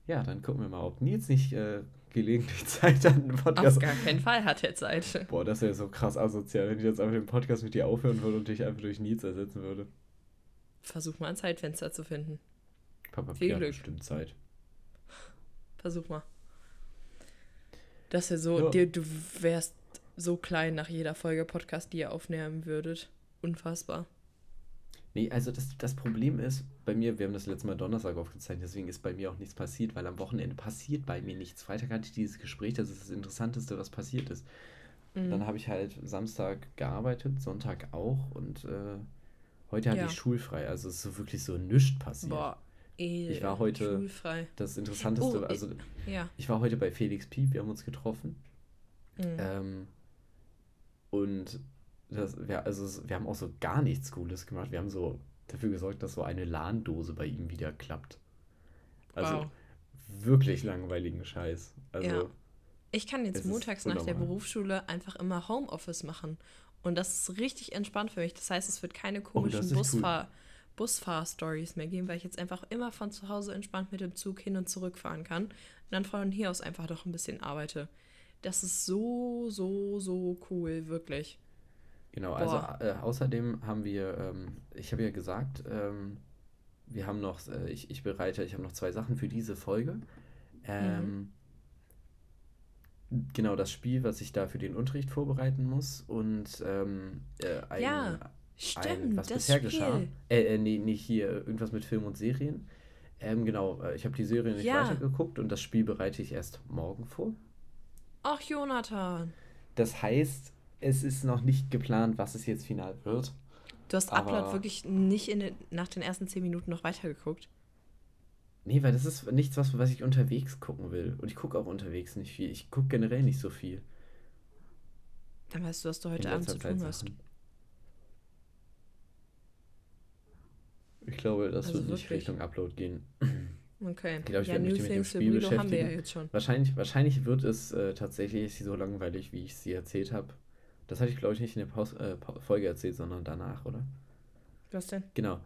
Ja, dann gucken wir mal, ob Nils nicht äh, gelegentlich Zeit hat, einen Podcast. Auf gar keinen Fall hat er Zeit. Boah, das wäre so krass asozial, wenn ich jetzt einfach den Podcast mit dir aufhören würde und dich einfach durch Nils ersetzen würde. Versuch mal ein Zeitfenster zu finden. Papa Viel Glück. bestimmt Zeit. Versuch mal. Das wäre so, Ja. dir, du wärst so klein nach jeder Folge Podcast, die ihr aufnehmen würdet. Unfassbar. Nee, also das, das Problem ist, bei mir, wir haben das letzte Mal Donnerstag aufgezeichnet, deswegen ist bei mir auch nichts passiert, weil am Wochenende passiert bei mir nichts. Freitag hatte ich dieses Gespräch, das ist das Interessanteste, was passiert ist. Mhm. Dann habe ich halt Samstag gearbeitet, Sonntag auch und äh, heute hatte Ja. ich schulfrei, also es ist so wirklich so nichts passiert. Boah, eh. Ich war heute- Schulfrei. Das Interessanteste, Oh, also Ja. ich war heute bei Felix Piep, wir haben uns getroffen Mhm. ähm, und das, wir, also wir haben auch so gar nichts Cooles gemacht. Wir haben so dafür gesorgt, dass so eine LAN-Dose bei ihm wieder klappt. Also Wow. wirklich langweiligen Scheiß. Also Ja. Ich kann jetzt montags nach der. Berufsschule einfach immer Homeoffice machen. Und das ist richtig entspannt für mich. Das heißt, es wird keine Oh, komischen cool. Busfahr Busfahr-Stories mehr geben, weil ich jetzt einfach immer von zu Hause entspannt mit dem Zug hin und zurück fahren kann. Und dann von hier aus einfach noch ein bisschen arbeite. Das ist so, so, so cool, wirklich. Genau, also äh, außerdem haben wir, ähm, ich habe ja gesagt, ähm, wir haben noch, äh, ich, ich bereite, ich habe noch zwei Sachen für diese Folge. Ähm, Genau, das Spiel, was ich da für den Unterricht vorbereiten muss und ähm, äh, ein, Ja, ein, Stimmt, was das bisher Spiel. geschah. Äh, äh, nee, nicht hier, irgendwas mit Film und Serien. Ähm, genau, äh, ich habe die Serie nicht Ja. weitergeguckt und das Spiel bereite ich erst morgen vor. Ach, Jonathan. Das heißt, es ist noch nicht geplant, was es jetzt final wird. Du hast Aber- Upload wirklich nicht in den, nach den ersten zehn Minuten noch weitergeguckt. Nee, weil das ist nichts, was, was ich unterwegs gucken will. Und ich gucke auch unterwegs nicht viel. Ich gucke generell nicht so viel. Dann weißt du, was du heute Abend zu tun hast. Ich glaube, das Also wird nicht wirklich? Richtung Upload gehen. Okay. Ich glaube, ich ja, werde mich mit dem Spiel ja beschäftigen. jetzt schon. Wahrscheinlich, wahrscheinlich wird es äh, tatsächlich so langweilig, wie ich es dir erzählt habe. Das hatte ich, glaube ich, nicht in der Paus äh, Folge erzählt, sondern danach, oder? Was denn? Genau.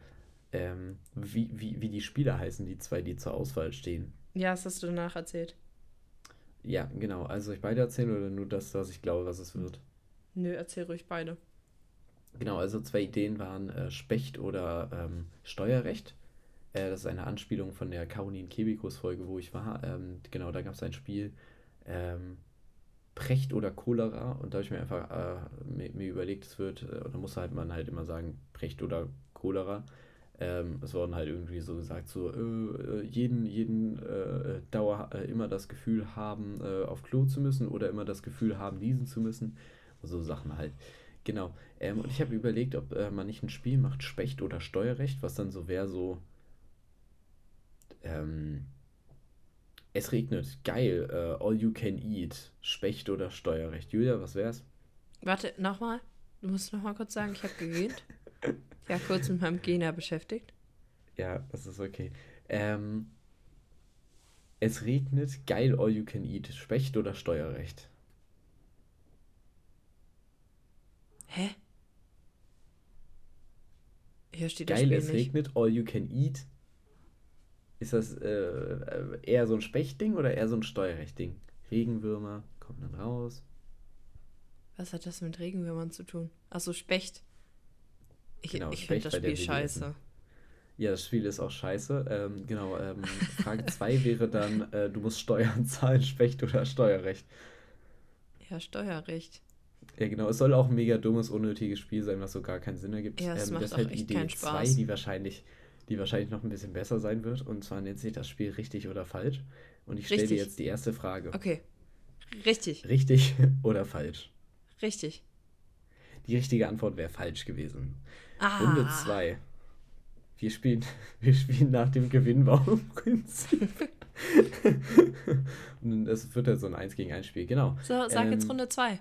Ähm, wie, wie, wie die Spieler heißen, die zwei, die zur Auswahl stehen. Ja, das hast du danach erzählt. Ja, genau. Also soll ich beide erzählen oder nur das, was ich glaube, was es wird? Nö, erzähl ruhig beide. Genau, also zwei Ideen waren äh, Specht oder ähm, Steuerrecht. Äh, das ist eine Anspielung von der Caroline Kebikus Folge, wo ich war. Ähm, genau, da gab es ein Spiel ähm, Precht oder Cholera und da habe ich mir einfach äh, mir, mir, überlegt, es wird, äh, da muss halt man halt immer sagen Precht oder Cholera. Ähm, es wurden halt irgendwie so gesagt, so äh, äh jeden, jeden äh, Dauer immer das Gefühl haben, auf Klo zu müssen oder immer das Gefühl haben, diesen zu müssen. So Sachen halt. Genau. Ähm, und ich habe überlegt, ob äh, man nicht ein Spiel macht, Specht oder Steuerrecht, was dann so wäre, so. Ähm, es regnet. Geil. Uh, all you can eat. Specht oder Steuerrecht. Julia, was wär's? Warte, nochmal. Du musst nochmal kurz sagen, ich habe gegähnt. ja, kurz mit meinem Gena beschäftigt. Ja, das ist okay. Ähm, es regnet. Geil, all you can eat. Specht oder Steuerrecht? Hä? Hier steht Geil, das Spiel es nicht. regnet, all you can eat. Ist das äh, eher so ein Spechtding oder eher so ein Steuerrechtding? Regenwürmer kommen dann raus. Was hat das mit Regenwürmern zu tun? Achso, Specht. Ich, genau, ich finde das Spiel scheiße. Ja, das Spiel ist auch scheiße. Ähm, genau, ähm, Frage 2 wäre dann, äh, du musst Steuern zahlen, Specht oder Steuerrecht? Ja, Steuerrecht. Ja, genau. Es soll auch ein mega dummes, unnötiges Spiel sein, was so gar keinen Sinn ergibt. Ja, es ähm, macht deshalb auch echt Idee 2, die wahrscheinlich, die wahrscheinlich noch ein bisschen besser sein wird. Und zwar nennt sich das Spiel richtig oder falsch. Und ich stelle dir jetzt die erste Frage. Okay. Richtig. Richtig oder falsch? Richtig. Die richtige Antwort wäre falsch gewesen. Ah. Runde 2. Wir spielen, wir spielen nach dem Gewinnbaum-Prinzip. Und es wird ja so ein 1 gegen 1 Spiel, genau. So, sag ähm, jetzt Runde 2.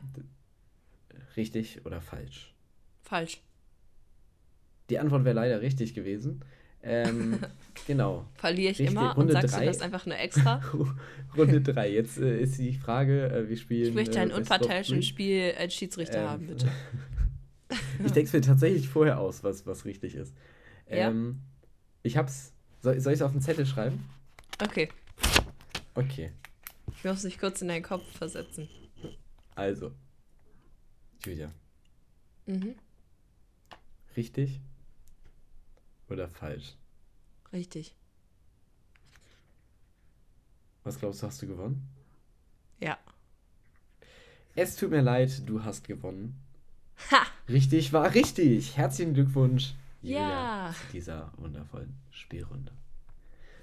Richtig oder falsch? Falsch. Die Antwort wäre leider richtig gewesen. Ähm, genau. Verliere ich richtig. immer Runde und sagst drei. du das einfach nur extra? Runde 3. Jetzt äh, ist die Frage, äh, wir spielen. Ich möchte ein äh, unparteiisches Spiel als Schiedsrichter ähm, haben, bitte. ich denke es mir tatsächlich vorher aus, was, was richtig ist. Ähm, ja? Ich hab's. Soll, soll ich es auf den Zettel schreiben? Okay. Okay. Ich muss dich kurz in deinen Kopf versetzen. Also, Julia. Mhm. Richtig oder falsch? Richtig. Was glaubst du, hast du gewonnen? Ja. Es tut mir leid, du hast gewonnen. Ha! Richtig war richtig. Herzlichen Glückwunsch, Julia, ja. zu dieser wundervollen Spielrunde.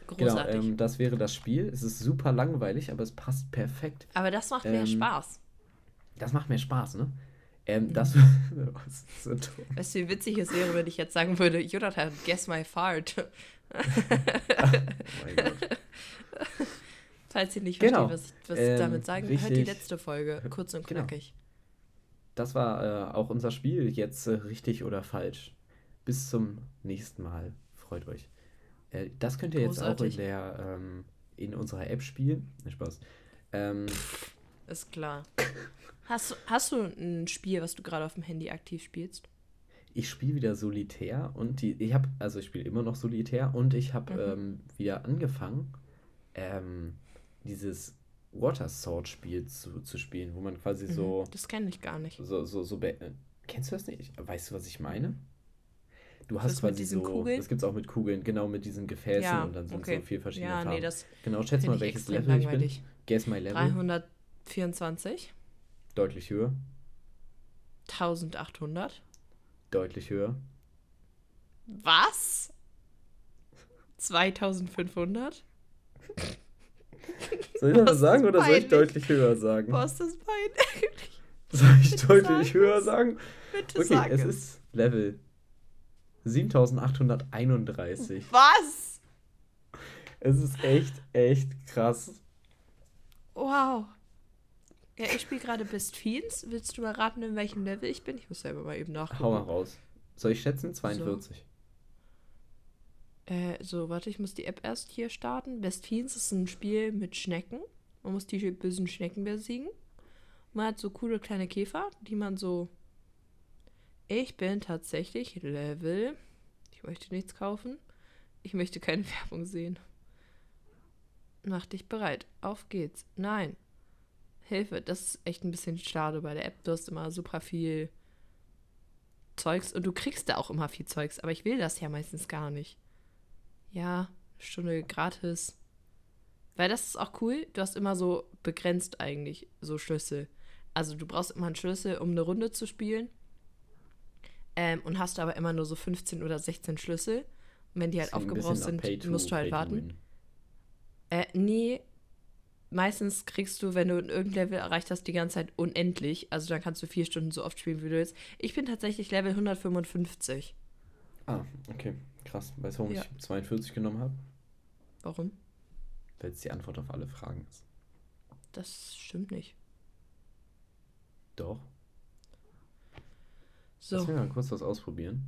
Großartig. Genau, ähm, das wäre das Spiel. Es ist super langweilig, aber es passt perfekt. Aber das macht mehr ähm, Spaß. Das macht mehr Spaß, ne? Ähm, das, so Weißt du, wie witzig es wäre, wenn ich jetzt sagen würde, Jonathan, guess my fart. oh mein Gott. Falls ihr nicht genau. versteht, was, was ähm, ich damit sagen richtig, hört die letzte Folge, kurz und genau. knackig. Genau. Das war äh, auch unser Spiel, jetzt äh, richtig oder falsch. Bis zum nächsten Mal. Freut euch. Äh, das könnt ihr Großartig. jetzt auch in, der, ähm, in unserer App spielen. Spaß. Ähm, Ist klar. Hast, hast du ein Spiel, was du gerade auf dem Handy aktiv spielst? Ich spiele wieder Solitär und die, ich habe, also ich spiele immer noch Solitär und ich habe mhm. ähm, wieder angefangen, ähm, dieses Water Sword Spiel zu, zu spielen, wo man quasi mhm. so. Das kenne ich gar nicht. So, so, so. Äh, kennst du das nicht? Weißt du, was ich meine? Du hast quasi so. Kugeln? Das gibt es auch mit Kugeln, genau mit diesen Gefäßen ja, und dann sind okay. so vier verschiedene ja, Farben. Nee, das genau, schätze mal, welches Level langweilig. ich bin. Guess my Level. 324. Deutlich höher. 1800. Deutlich höher. Was? 2500? Soll ich was sagen oder soll ich deutlich höher sagen? Was ist das peinlich? Soll ich Bitte deutlich höher sagen? Bitte okay, sag es ist Level 7831. Was? Es ist echt, echt krass. Wow. Ja, ich spiele gerade Best Fiends. Willst du mal raten, in welchem Level ich bin? Ich muss selber mal eben nachgucken. Hau mal raus. Soll ich schätzen? 42. So. Äh, so, warte, ich muss die App erst hier starten. Best Fiends ist ein Spiel mit Schnecken. Man muss die bösen Schnecken besiegen. Man hat so coole kleine Käfer, die man so. Ich bin tatsächlich Level. Ich möchte nichts kaufen. Ich möchte keine Werbung sehen. Mach dich bereit. Auf geht's. Nein. Hilfe, das ist echt ein bisschen schade bei der App. Du hast immer super viel Zeugs und du kriegst da auch immer viel Zeugs, aber ich will das ja meistens gar nicht. Ja, Stunde gratis. Weil das ist auch cool, du hast immer so begrenzt eigentlich so Schlüssel. Also du brauchst immer einen Schlüssel, um eine Runde zu spielen. Ähm, und hast aber immer nur so 15 oder 16 Schlüssel. Und wenn die halt aufgebraucht sind, musst du halt warten. Äh, nee, meistens kriegst du, wenn du irgendein Level erreicht hast, die ganze Zeit unendlich. Also dann kannst du vier Stunden so oft spielen, wie du willst. Ich bin tatsächlich Level 155. Ah, okay. Krass. Weißt du, warum ja. ich 42 genommen habe? Warum? Weil es die Antwort auf alle Fragen ist. Das stimmt nicht. Doch. So. Lass mich mal kurz was ausprobieren.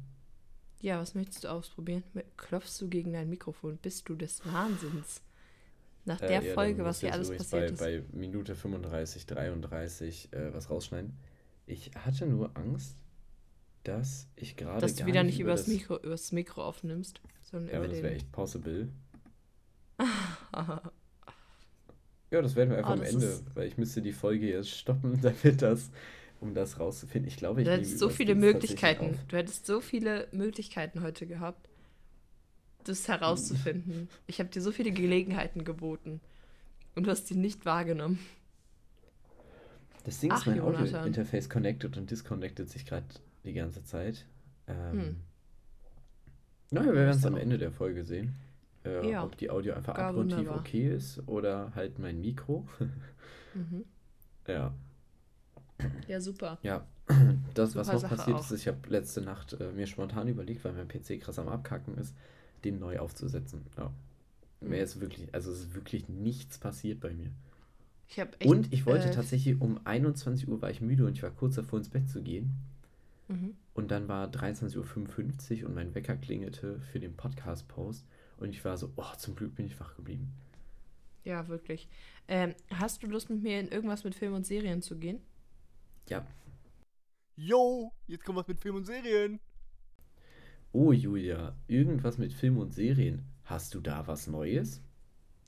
Ja, was möchtest du ausprobieren? Klopfst du gegen dein Mikrofon? Bist du des Wahnsinns? Nach äh, der äh, ja, Folge, was hier alles passiert bei, ist. Bei Minute 35, 33 äh, was rausschneiden. Ich hatte nur Angst, dass ich gerade. Dass du wieder nicht über das Mikro, übers Mikro aufnimmst, sondern ja, über das wäre echt possible. ja, das werden wir einfach oh, am Ende, weil ich müsste die Folge jetzt stoppen, damit das um das rauszufinden. Ich glaube, ich Du hättest so viele Möglichkeiten. Du hättest so viele Möglichkeiten heute gehabt, das herauszufinden. ich habe dir so viele Gelegenheiten geboten. Und du hast sie nicht wahrgenommen. Das Ding Ach, ist, mein Audio-Interface connected und disconnected sich gerade die ganze Zeit. Ähm, hm. Naja, wir werden es am Ende der Folge sehen. Äh, ja, ob die Audio einfach abgrundtief okay ist oder halt mein Mikro. mhm. Ja. Ja, super. Ja, das, super was noch Sache passiert auch. ist, ich habe letzte Nacht äh, mir spontan überlegt, weil mein PC krass am Abkacken ist, den neu aufzusetzen. Ja. Mhm. Mir ist wirklich, also es ist wirklich nichts passiert bei mir. Ich echt, und ich wollte äh, tatsächlich um 21 Uhr war ich müde und ich war kurz davor ins Bett zu gehen. Mhm. Und dann war 23.55 Uhr und mein Wecker klingelte für den Podcast-Post. Und ich war so, oh, zum Glück bin ich wach geblieben. Ja, wirklich. Ähm, hast du Lust mit mir in irgendwas mit Film und Serien zu gehen? Ja. Yo, jetzt kommt was mit Film und Serien. Oh, Julia, irgendwas mit Film und Serien. Hast du da was Neues?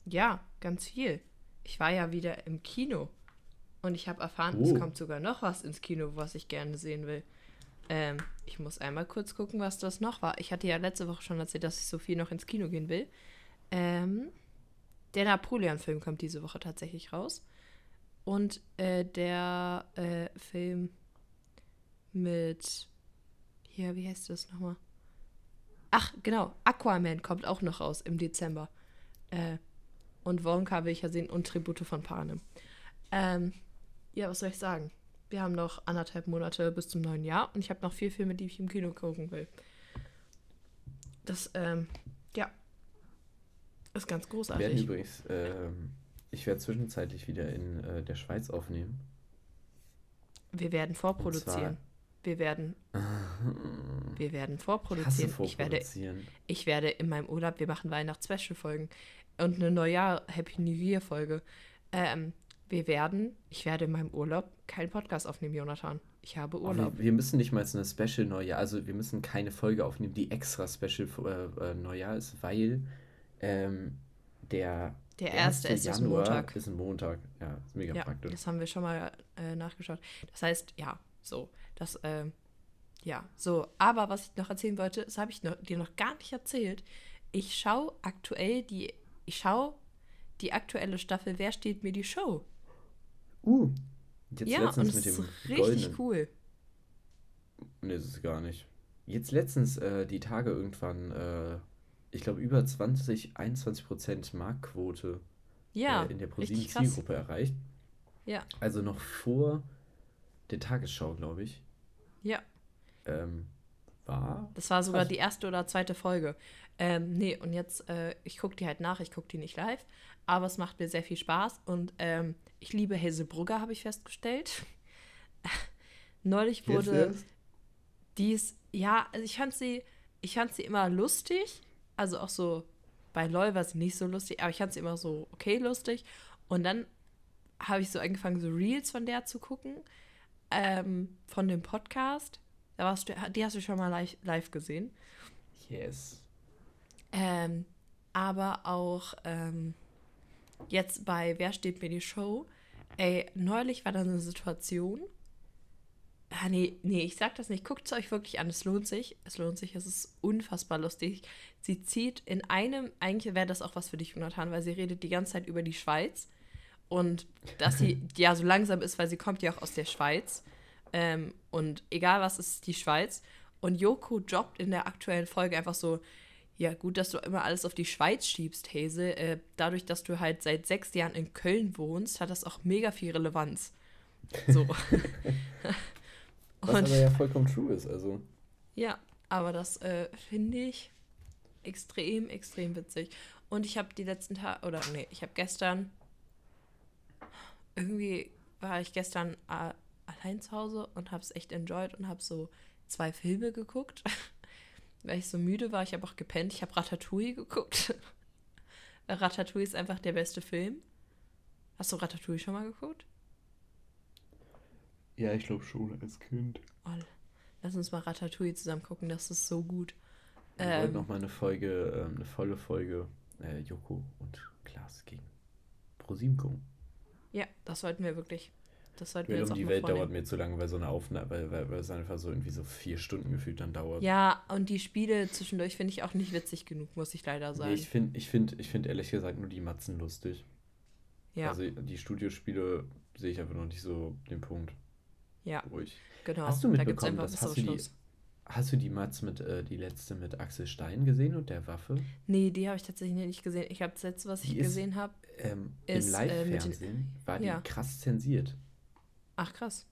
Ja, ganz viel. Ich war ja wieder im Kino. Und ich habe erfahren, oh. es kommt sogar noch was ins Kino, was ich gerne sehen will. Ähm, ich muss einmal kurz gucken, was das noch war. Ich hatte ja letzte Woche schon erzählt, dass ich so viel noch ins Kino gehen will. Ähm, der Napoleon-Film kommt diese Woche tatsächlich raus. Und äh, der äh, Film mit. Hier, wie heißt das nochmal? Ach, genau. Aquaman kommt auch noch raus im Dezember. Äh, und Wonka will ich ja sehen und Tribute von Panem. Ähm, ja, was soll ich sagen? Wir haben noch anderthalb Monate bis zum neuen Jahr und ich habe noch vier Filme, die ich im Kino gucken will. Das, ähm, ja, ist ganz großartig. Wir werden übrigens ähm, ich werde zwischenzeitlich wieder in äh, der Schweiz aufnehmen. Wir werden vorproduzieren. Wir werden. wir werden vorproduzieren. Ich werde, ich werde in meinem Urlaub, wir machen Weihnachts-Special-Folgen und eine Neujahr Happy New Year-Folge. Ähm, wir werden, ich werde in meinem Urlaub keinen Podcast aufnehmen, Jonathan. Ich habe Urlaub. Wir, wir, müssen nicht mal so eine Special Neujahr, also wir müssen keine Folge aufnehmen, die extra Special äh, äh Neujahr ist, weil ähm, der der erste ist Januar Montag. Ist ein Montag, ja, ist mega ja, praktisch. Das haben wir schon mal äh, nachgeschaut. Das heißt, ja, so, das, äh, ja, so. Aber was ich noch erzählen wollte, das habe ich noch, dir noch gar nicht erzählt. Ich schaue aktuell die, ich schaue die aktuelle Staffel Wer steht mir die Show? Uh, jetzt ja, letztens und mit dem ist richtig Goldenen. cool. Nee, das ist gar nicht. Jetzt letztens äh, die Tage irgendwann äh, ich glaube, über 20, 21 Prozent Marktquote ja, äh, in der ProSieben-Zielgruppe erreicht. Ja. Also noch vor der Tagesschau, glaube ich. Ja. Ähm, war. Das war sogar krass. die erste oder zweite Folge. Ähm, nee, und jetzt, äh, ich gucke die halt nach, ich gucke die nicht live, aber es macht mir sehr viel Spaß und ähm, ich liebe Hazelbrugger, habe ich festgestellt. Neulich wurde dies, ja, also ich fand sie, ich fand sie immer lustig, also auch so bei LOL war sie nicht so lustig, aber ich fand sie immer so okay lustig. Und dann habe ich so angefangen, so Reels von der zu gucken, ähm, von dem Podcast. Da warst du, die hast du schon mal live, live gesehen. Yes. Ähm, aber auch ähm, jetzt bei Wer steht mir die Show? Ey, neulich war da eine Situation, Ah, nee, nee, ich sag das nicht. Guckt es euch wirklich an. Es lohnt sich. Es lohnt sich. Es ist unfassbar lustig. Sie zieht in einem, eigentlich wäre das auch was für dich, Jonathan, weil sie redet die ganze Zeit über die Schweiz. Und dass sie ja so langsam ist, weil sie kommt ja auch aus der Schweiz. Ähm, und egal was ist die Schweiz. Und Joko jobbt in der aktuellen Folge einfach so, ja, gut, dass du immer alles auf die Schweiz schiebst, Hese. Äh, dadurch, dass du halt seit sechs Jahren in Köln wohnst, hat das auch mega viel Relevanz. So. Was aber ja vollkommen true ist, also. Ja, aber das äh, finde ich extrem, extrem witzig. Und ich habe die letzten Tage, oder nee, ich habe gestern, irgendwie war ich gestern äh, allein zu Hause und habe es echt enjoyed und habe so zwei Filme geguckt, weil ich so müde war. Ich habe auch gepennt. Ich habe Ratatouille geguckt. Ratatouille ist einfach der beste Film. Hast du Ratatouille schon mal geguckt? Ja, ich glaube schon als Kind. Oh, lass uns mal Ratatouille zusammen gucken, das ist so gut. Wir ähm, wollten noch mal eine Folge, ähm, eine volle Folge äh, Joko und Klaas gegen ProSieben gucken. Ja, das sollten wir wirklich. Das sollten wir jetzt um die Welt dauert mir zu lange, weil so eine Aufnahme, weil, weil, weil es einfach so irgendwie so vier Stunden gefühlt dann dauert. Ja, und die Spiele zwischendurch finde ich auch nicht witzig genug, muss ich leider sagen. Nee, ich finde ich find, ich find ehrlich gesagt nur die Matzen lustig. Ja. Also die Studiospiele sehe ich einfach noch nicht so den Punkt. Ja, ruhig. genau. Hast du mitbekommen, dass hast du, die, hast du die Mats mit, äh, die letzte mit Axel Stein gesehen und der Waffe? Nee, die habe ich tatsächlich nicht gesehen. Ich habe das letzte, was ich gesehen habe, ähm, ist, im äh, Live-Fernsehen äh, war die ja. krass zensiert. Ach, krass.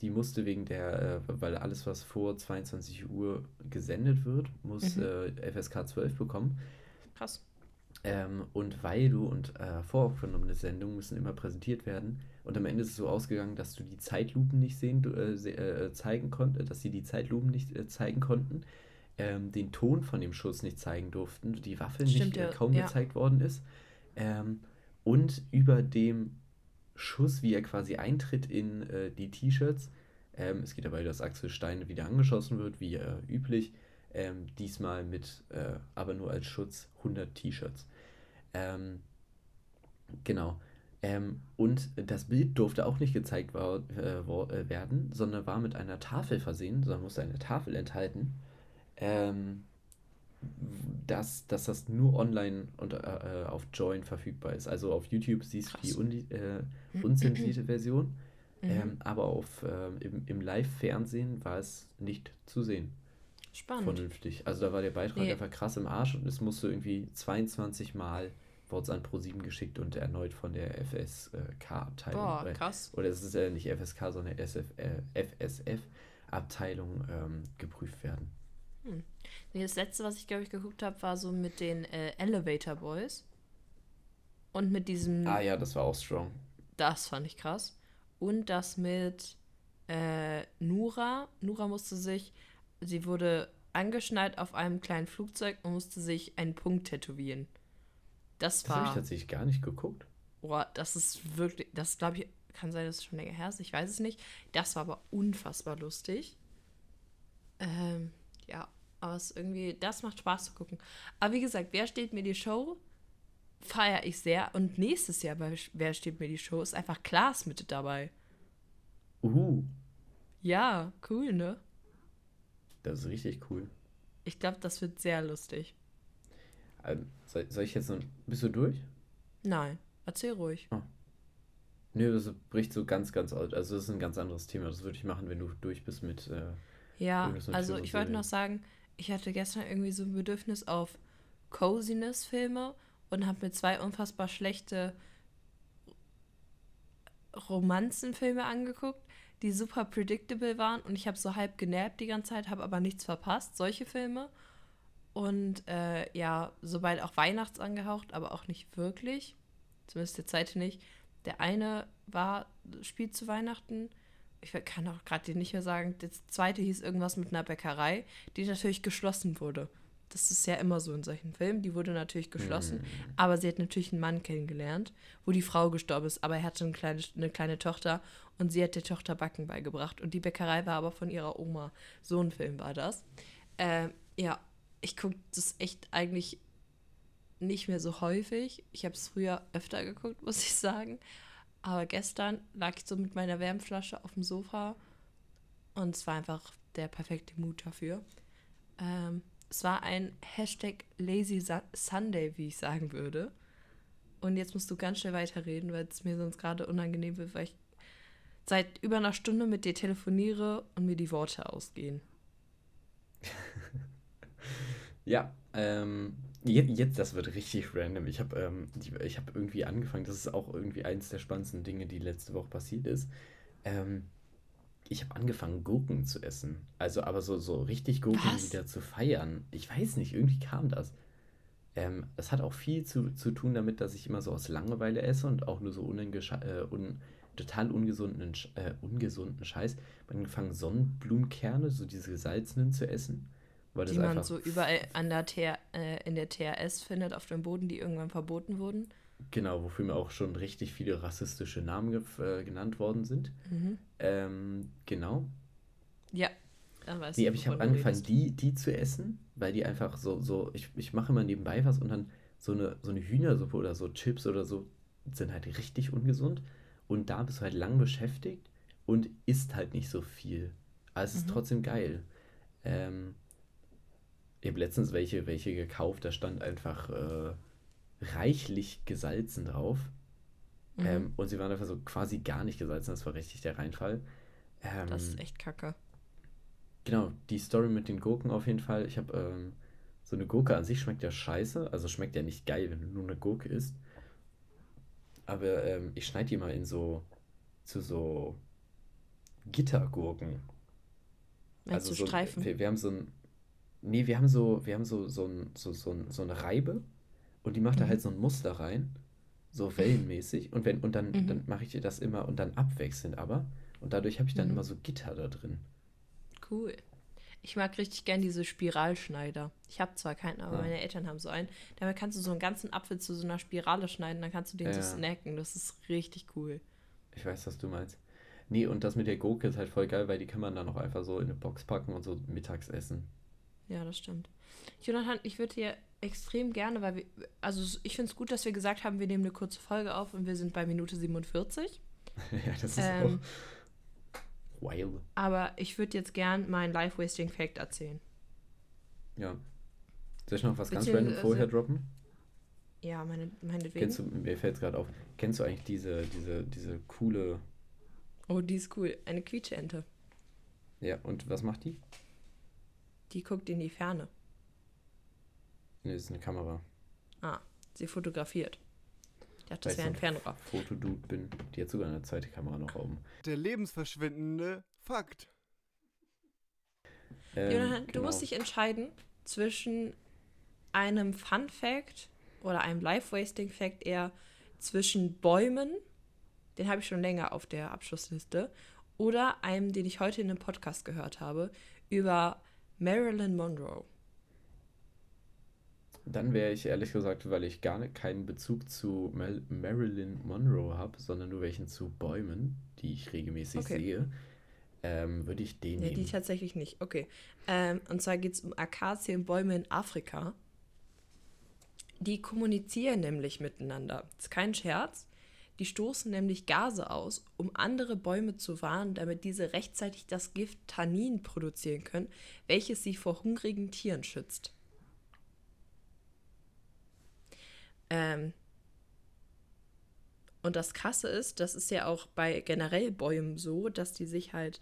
Die musste wegen der, äh, weil alles, was vor 22 Uhr gesendet wird, muss mhm. äh, FSK 12 bekommen. Krass. Ähm, und weil du und äh, voraufgenommene Sendungen müssen immer präsentiert werden. Und am Ende ist es so ausgegangen, dass du die Zeitlupen nicht sehen, äh, äh, zeigen konnten, dass sie die Zeitlupen nicht äh, zeigen konnten, ähm, den Ton von dem Schuss nicht zeigen durften, die Waffe Stimmt, nicht äh, kaum ja. gezeigt worden ist. Ähm, und über dem Schuss, wie er quasi eintritt in äh, die T-Shirts, ähm, es geht dabei, dass Axel Stein wieder angeschossen wird, wie üblich, ähm, diesmal mit, äh, aber nur als Schutz, 100 T-Shirts. Ähm, genau. Ähm, und das Bild durfte auch nicht gezeigt war, äh, äh, werden, sondern war mit einer Tafel versehen, sondern musste eine Tafel enthalten, ähm, dass, dass das nur online und äh, äh auf Join verfügbar ist. Also auf YouTube siehst du die un äh, unzensierte Version, mhm. ähm, aber auf, ähm, im, im Live-Fernsehen war es nicht zu sehen. Spannend. vernünftig. Also da war der Beitrag nee. einfach krass im Arsch und es musste irgendwie 22 Mal wurde an Pro7 geschickt und erneut von der FSK-Abteilung. Boah, krass. Oder es ist ja nicht FSK, sondern SF, äh, FSF-Abteilung ähm, geprüft werden. Hm. Das letzte, was ich glaube ich geguckt habe, war so mit den äh, Elevator Boys. Und mit diesem. Ah ja, das war auch strong. Das fand ich krass. Und das mit äh, Nura. Nura musste sich sie wurde angeschnallt auf einem kleinen Flugzeug und musste sich einen Punkt tätowieren. Das, das war. Das habe ich tatsächlich gar nicht geguckt. Boah, das ist wirklich, das glaube ich, kann sein, dass es schon länger her ist, ich weiß es nicht. Das war aber unfassbar lustig. Ähm, ja, aber es irgendwie, das macht Spaß zu gucken. Aber wie gesagt, wer steht mir die Show? Feiere ich sehr. Und nächstes Jahr bei Wer steht mir die Show ist einfach Klaas mit dabei. Uh. Ja, cool, ne? Das ist richtig cool. Ich glaube, das wird sehr lustig. Ähm, soll, soll, ich jetzt noch. Bist du durch? Nein, erzähl ruhig. Oh. Nö, das bricht so ganz, ganz aus. Also, das ist ein ganz anderes Thema. Das würde ich machen, wenn du durch bist mit. Äh, ja, also ich wollte noch sagen, ich hatte gestern irgendwie so ein Bedürfnis auf Coziness-Filme und habe mir zwei unfassbar schlechte Romanzenfilme angeguckt die super predictable waren und ich habe so halb genervt die ganze Zeit, habe aber nichts verpasst, solche Filme. Und äh, ja, sobald auch Weihnachts angehaucht, aber auch nicht wirklich. Zumindest der zweite nicht. Der eine war, spielt zu Weihnachten. Ich kann auch gerade nicht mehr sagen. Der zweite hieß irgendwas mit einer Bäckerei, die natürlich geschlossen wurde. Das ist ja immer so in solchen Filmen. Die wurde natürlich geschlossen, mhm. aber sie hat natürlich einen Mann kennengelernt, wo die Frau gestorben ist, aber er hatte eine kleine, eine kleine Tochter und sie hat der Tochter Backen beigebracht. Und die Bäckerei war aber von ihrer Oma. So ein Film war das. Äh, ja, ich gucke das echt eigentlich nicht mehr so häufig. Ich habe es früher öfter geguckt, muss ich sagen. Aber gestern lag ich so mit meiner Wärmflasche auf dem Sofa Und es war einfach der perfekte Mut dafür. Ähm, es war ein Hashtag Lazy Su- Sunday, wie ich sagen würde. Und jetzt musst du ganz schnell weiterreden, weil es mir sonst gerade unangenehm wird, weil ich seit über einer Stunde mit dir telefoniere und mir die Worte ausgehen. Ja, ähm, jetzt, jetzt, das wird richtig random. Ich habe ähm, die- ich hab irgendwie angefangen, das ist auch irgendwie eins der spannendsten Dinge, die letzte Woche passiert ist. Ähm, ich habe angefangen, Gurken zu essen. Also, aber so, so richtig Gurken Was? wieder zu feiern. Ich weiß nicht, irgendwie kam das. Ähm, es hat auch viel zu, zu tun damit, dass ich immer so aus Langeweile esse und auch nur so unengesche- äh, un, total ungesunden, Sch- äh, ungesunden Scheiß. Ich hab angefangen, Sonnenblumenkerne, so diese gesalzenen zu essen. Die man so überall an der TR, äh, in der TRS findet, auf dem Boden, die irgendwann verboten wurden. Genau, wofür mir auch schon richtig viele rassistische Namen äh, genannt worden sind. Mhm. Ähm, genau. Ja, dann weißt Nee, du, aber ich habe angefangen, die, die zu essen, weil die einfach so, so, ich, ich mache immer nebenbei was und dann so eine, so eine Hühnersuppe oder so Chips oder so sind halt richtig ungesund. Und da bist du halt lang beschäftigt und isst halt nicht so viel. Aber es ist Mhm. trotzdem geil. Ähm, ich habe letztens welche, welche gekauft, da stand einfach äh, reichlich gesalzen drauf. Mhm. Ähm, und sie waren einfach so quasi gar nicht gesalzen, das war richtig der Reinfall. Ähm, das ist echt kacke. Genau, die Story mit den Gurken auf jeden Fall. Ich habe ähm, so eine Gurke an sich schmeckt ja scheiße, also schmeckt ja nicht geil, wenn du nur eine Gurke isst. Aber ähm, ich schneide die mal in so zu so Gittergurken. Meinst du so, Streifen? Wir, wir haben so ein, nee, wir haben so, wir haben so so ein, so, so, so eine Reibe und die macht da Mhm. halt so ein Muster rein, so wellenmäßig und wenn und dann Mhm. dann mache ich dir das immer und dann abwechselnd aber und dadurch habe ich dann Mhm. immer so Gitter da drin. Cool. Ich mag richtig gern diese Spiralschneider. Ich habe zwar keinen, aber Ja. meine Eltern haben so einen. Damit kannst du so einen ganzen Apfel zu so einer Spirale schneiden, dann kannst du den so Ja. snacken. Das ist richtig cool. Ich weiß, was du meinst. Nee, und das mit der Gurke ist halt voll geil, weil die kann man dann auch einfach so in eine Box packen und so mittags essen. Ja, das stimmt. Jonathan, ich würde dir extrem gerne, weil wir, also ich finde es gut, dass wir gesagt haben, wir nehmen eine kurze Folge auf und wir sind bei Minute 47. ja, das ist Ähm, auch wild. Aber ich würde jetzt gern meinen Life-Wasting-Fact erzählen. Ja. Soll ich noch was ganz random vorher droppen? Ja, meine, meinetwegen. Kennst du, mir fällt es gerade auf, kennst du eigentlich diese, diese, diese coole, Oh, die ist cool. Eine Quietscheente. ja, und was macht die? Die guckt in die Ferne. Nee, das ist eine Kamera. Ah, sie fotografiert. Ich dachte, Weil das wäre ein Fernrohr. Fotodude bin. Die hat sogar eine zweite Kamera noch oben. Der lebensverschwindende Fakt. Ähm, Jonathan, du genau. musst dich entscheiden zwischen einem Fun Fact oder einem Life-Wasting Fact eher zwischen Bäumen, den habe ich schon länger auf der Abschlussliste, oder einem, den ich heute in einem Podcast gehört habe, über Marilyn Monroe. Dann wäre ich ehrlich gesagt, weil ich gar nicht, keinen Bezug zu Mal Marilyn Monroe habe, sondern nur welchen zu Bäumen, die ich regelmäßig Okay. sehe, ähm, würde ich den Nee, die nehmen. tatsächlich nicht. Okay. Ähm, und zwar geht es um Akazienbäume in Afrika. Die kommunizieren nämlich miteinander. Das ist kein Scherz. Die stoßen nämlich Gase aus, um andere Bäume zu warnen, damit diese rechtzeitig das Gift Tannin produzieren können, welches sie vor hungrigen Tieren schützt. Ähm, und das Krasse ist, das ist ja auch bei generell Bäumen so, dass die sich halt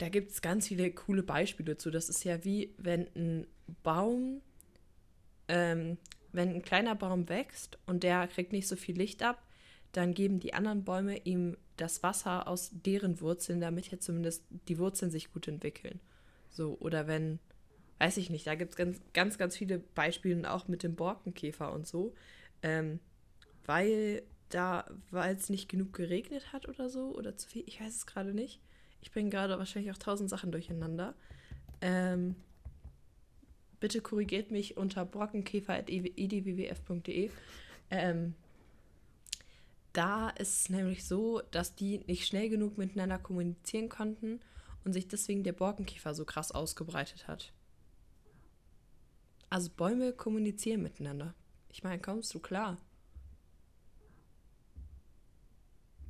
da gibt es ganz viele coole Beispiele zu. Das ist ja wie, wenn ein Baum, ähm, wenn ein kleiner Baum wächst und der kriegt nicht so viel Licht ab, dann geben die anderen Bäume ihm das Wasser aus deren Wurzeln, damit ja zumindest die Wurzeln sich gut entwickeln. So, oder wenn, weiß ich nicht, da gibt es ganz, ganz, ganz viele Beispiele, auch mit dem Borkenkäfer und so. Ähm, weil da, weil es nicht genug geregnet hat oder so, oder zu viel, ich weiß es gerade nicht. Ich bringe gerade wahrscheinlich auch tausend Sachen durcheinander. Ähm, bitte korrigiert mich unter brockenkäfer.edwwf.de. Ähm, da ist es nämlich so, dass die nicht schnell genug miteinander kommunizieren konnten und sich deswegen der Borkenkäfer so krass ausgebreitet hat. Also Bäume kommunizieren miteinander. Ich meine, kommst du klar?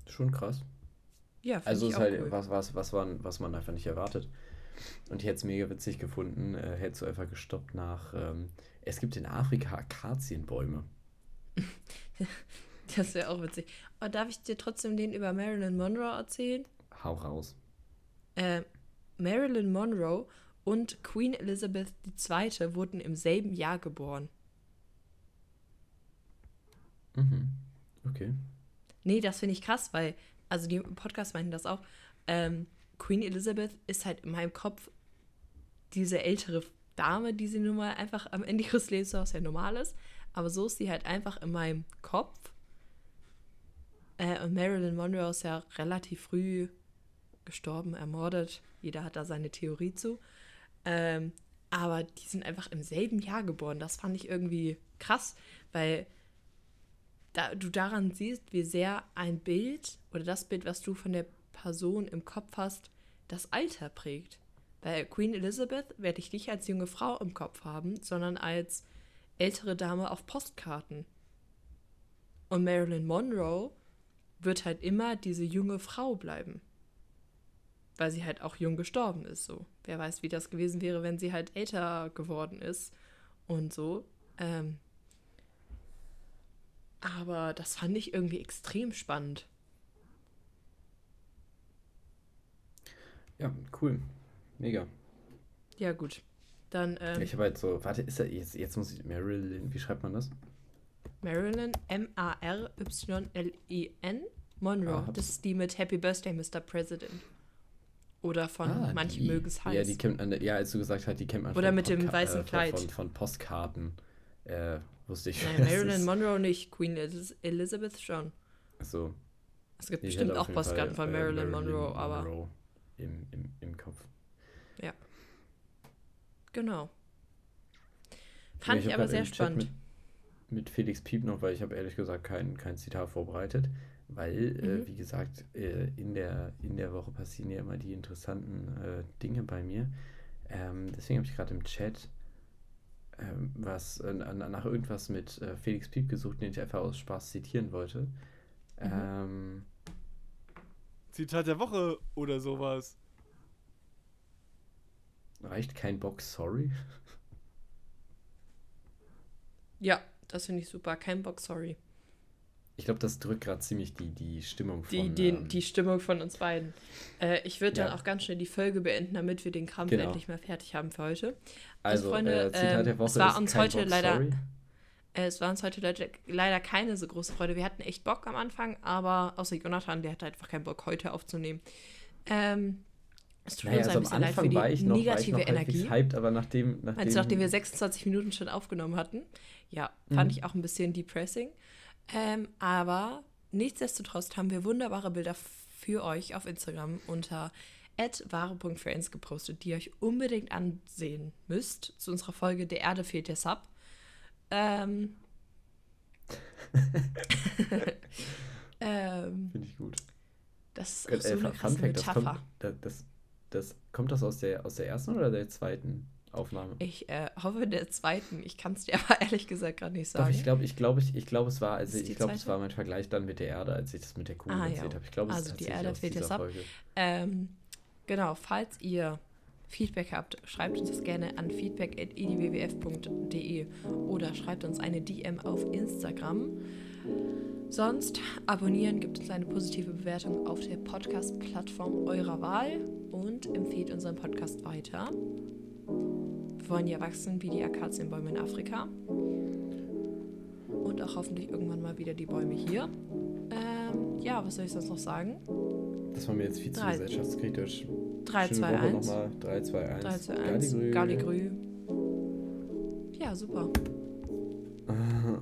Schon krass. Ja, find Also ich ist auch halt cool. was, was, was, man, was man einfach nicht erwartet. Und ich hätte es mega witzig gefunden, äh, hättest du einfach gestoppt nach, ähm, es gibt in Afrika Akazienbäume. Das wäre auch witzig. Aber darf ich dir trotzdem den über Marilyn Monroe erzählen? Hau raus. Äh, Marilyn Monroe und Queen Elizabeth II. wurden im selben Jahr geboren. Mhm. Okay. Nee, das finde ich krass, weil, also die im Podcast meinten das auch. Ähm, Queen Elizabeth ist halt in meinem Kopf diese ältere Dame, die sie nun mal einfach am Ende ihres Lebens was ja normal ist. Aber so ist sie halt einfach in meinem Kopf. Äh, und Marilyn Monroe ist ja relativ früh gestorben, ermordet. Jeder hat da seine Theorie zu. Ähm, aber die sind einfach im selben Jahr geboren. Das fand ich irgendwie krass, weil da, du daran siehst, wie sehr ein Bild oder das Bild, was du von der Person im Kopf hast, das Alter prägt. Bei Queen Elizabeth werde ich nicht als junge Frau im Kopf haben, sondern als ältere Dame auf Postkarten. Und Marilyn Monroe wird halt immer diese junge Frau bleiben. Weil sie halt auch jung gestorben ist, so. Wer weiß, wie das gewesen wäre, wenn sie halt älter geworden ist und so. Ähm, aber das fand ich irgendwie extrem spannend. Ja, cool. Mega. Ja, gut. Dann ähm, Ich habe halt so, warte, ist er, jetzt, jetzt muss ich, Marilyn, wie schreibt man das? Marilyn M-A-R-Y-L-E-N Monroe. Ah, das ist die mit Happy Birthday, Mr. President. Oder von Ah, Manche die- mögen es heiß. Ja, die kennt man, ja, als du gesagt hast, die kennt man Oder von mit dem Podca- weißen äh, von- Kleid. Von, von Postkarten. Äh, wusste ich. Nein, Marilyn Monroe nicht, Queen Eliz- Elizabeth schon. So. Es gibt Ich bestimmt auch jeden Fall, Postkarten von äh, Marilyn, Monroe, aber Monroe im, im, im Kopf. genau. Ja, Fand ich, hab aber sehr spannend. Mit, Felix Piep noch, weil ich habe ehrlich gesagt kein, kein Zitat vorbereitet, weil, äh, Mhm. wie gesagt, äh, in, der, in der Woche passieren ja immer die interessanten äh, Dinge bei mir. Ähm, deswegen habe ich gerade im Chat ähm, was äh, na- nach irgendwas mit äh, Felix Piep gesucht, den ich einfach aus Spaß zitieren wollte. Mhm. Ähm, Zitat der Woche oder sowas. reicht kein Bock, sorry. Ja, das finde ich super. Kein Bock, sorry. Ich glaube, das drückt gerade ziemlich die, die Stimmung von. Die, die, ähm, die Stimmung von uns beiden. Äh, ich würde dann Ja. auch ganz schnell die Folge beenden, damit wir den Kampf Genau. endlich mal fertig haben für heute. also, Freunde, äh, Zitat ähm, der Woche es war uns heute Bock, leider- sorry. Äh, es war uns heute leider, keine so große Freude. Wir hatten echt Bock am Anfang, aber außer Jonathan, der hatte einfach keinen Bock, heute aufzunehmen. Ähm, es tut Naja, uns also ein am bisschen leid für die war ich noch, negative Energie. hyped, aber nachdem, nachdem, Meinst du, nachdem wir 26 Minuten schon aufgenommen hatten? Ja, fand Mhm. ich auch ein bisschen depressing. Ähm, aber nichtsdestotrotz haben wir wunderbare Bilder für euch auf Instagram unter wahre.friends gepostet, die ihr euch unbedingt ansehen müsst. Zu unserer Folge Der Erde fehlt der Sub. Ähm, ähm, Finde ich gut. das ist Äh, auch so eine Fun krasse Fact, das Metapher. kommt, da- das, das, kommt das aus der, aus der ersten oder der zweiten Aufnahme? Ich äh, hoffe der zweiten. Ich kann es dir aber ehrlich gesagt gerade nicht Doch, sagen. ich glaube, ich glaube, ich, ich glaube, es war, also ich glaube, es war mein Vergleich dann mit der Erde, als ich das mit der Kugel Ah, ja. erzählt habe. Ich glaube, es Also ist die Erde fehlt jetzt ab. Ähm, genau, falls ihr Feedback habt, schreibt uns das gerne an feedback.edwwf.de oder schreibt uns eine DM auf Instagram. Sonst abonnieren, gibt uns eine positive Bewertung auf der Podcast-Plattform eurer Wahl und empfehlt unseren Podcast weiter. Wollen ja wachsen wie die Akazienbäume in Afrika. Und auch hoffentlich irgendwann mal wieder die Bäume hier. Ähm, ja, was soll ich sonst noch sagen? Das war mir jetzt viel zu Drei. gesellschaftskritisch. 3, Schöne 2, Woche 1. nochmal. 3, 2, 1. 3, 2, 1. Galligrü. Galligrü. Ja, super.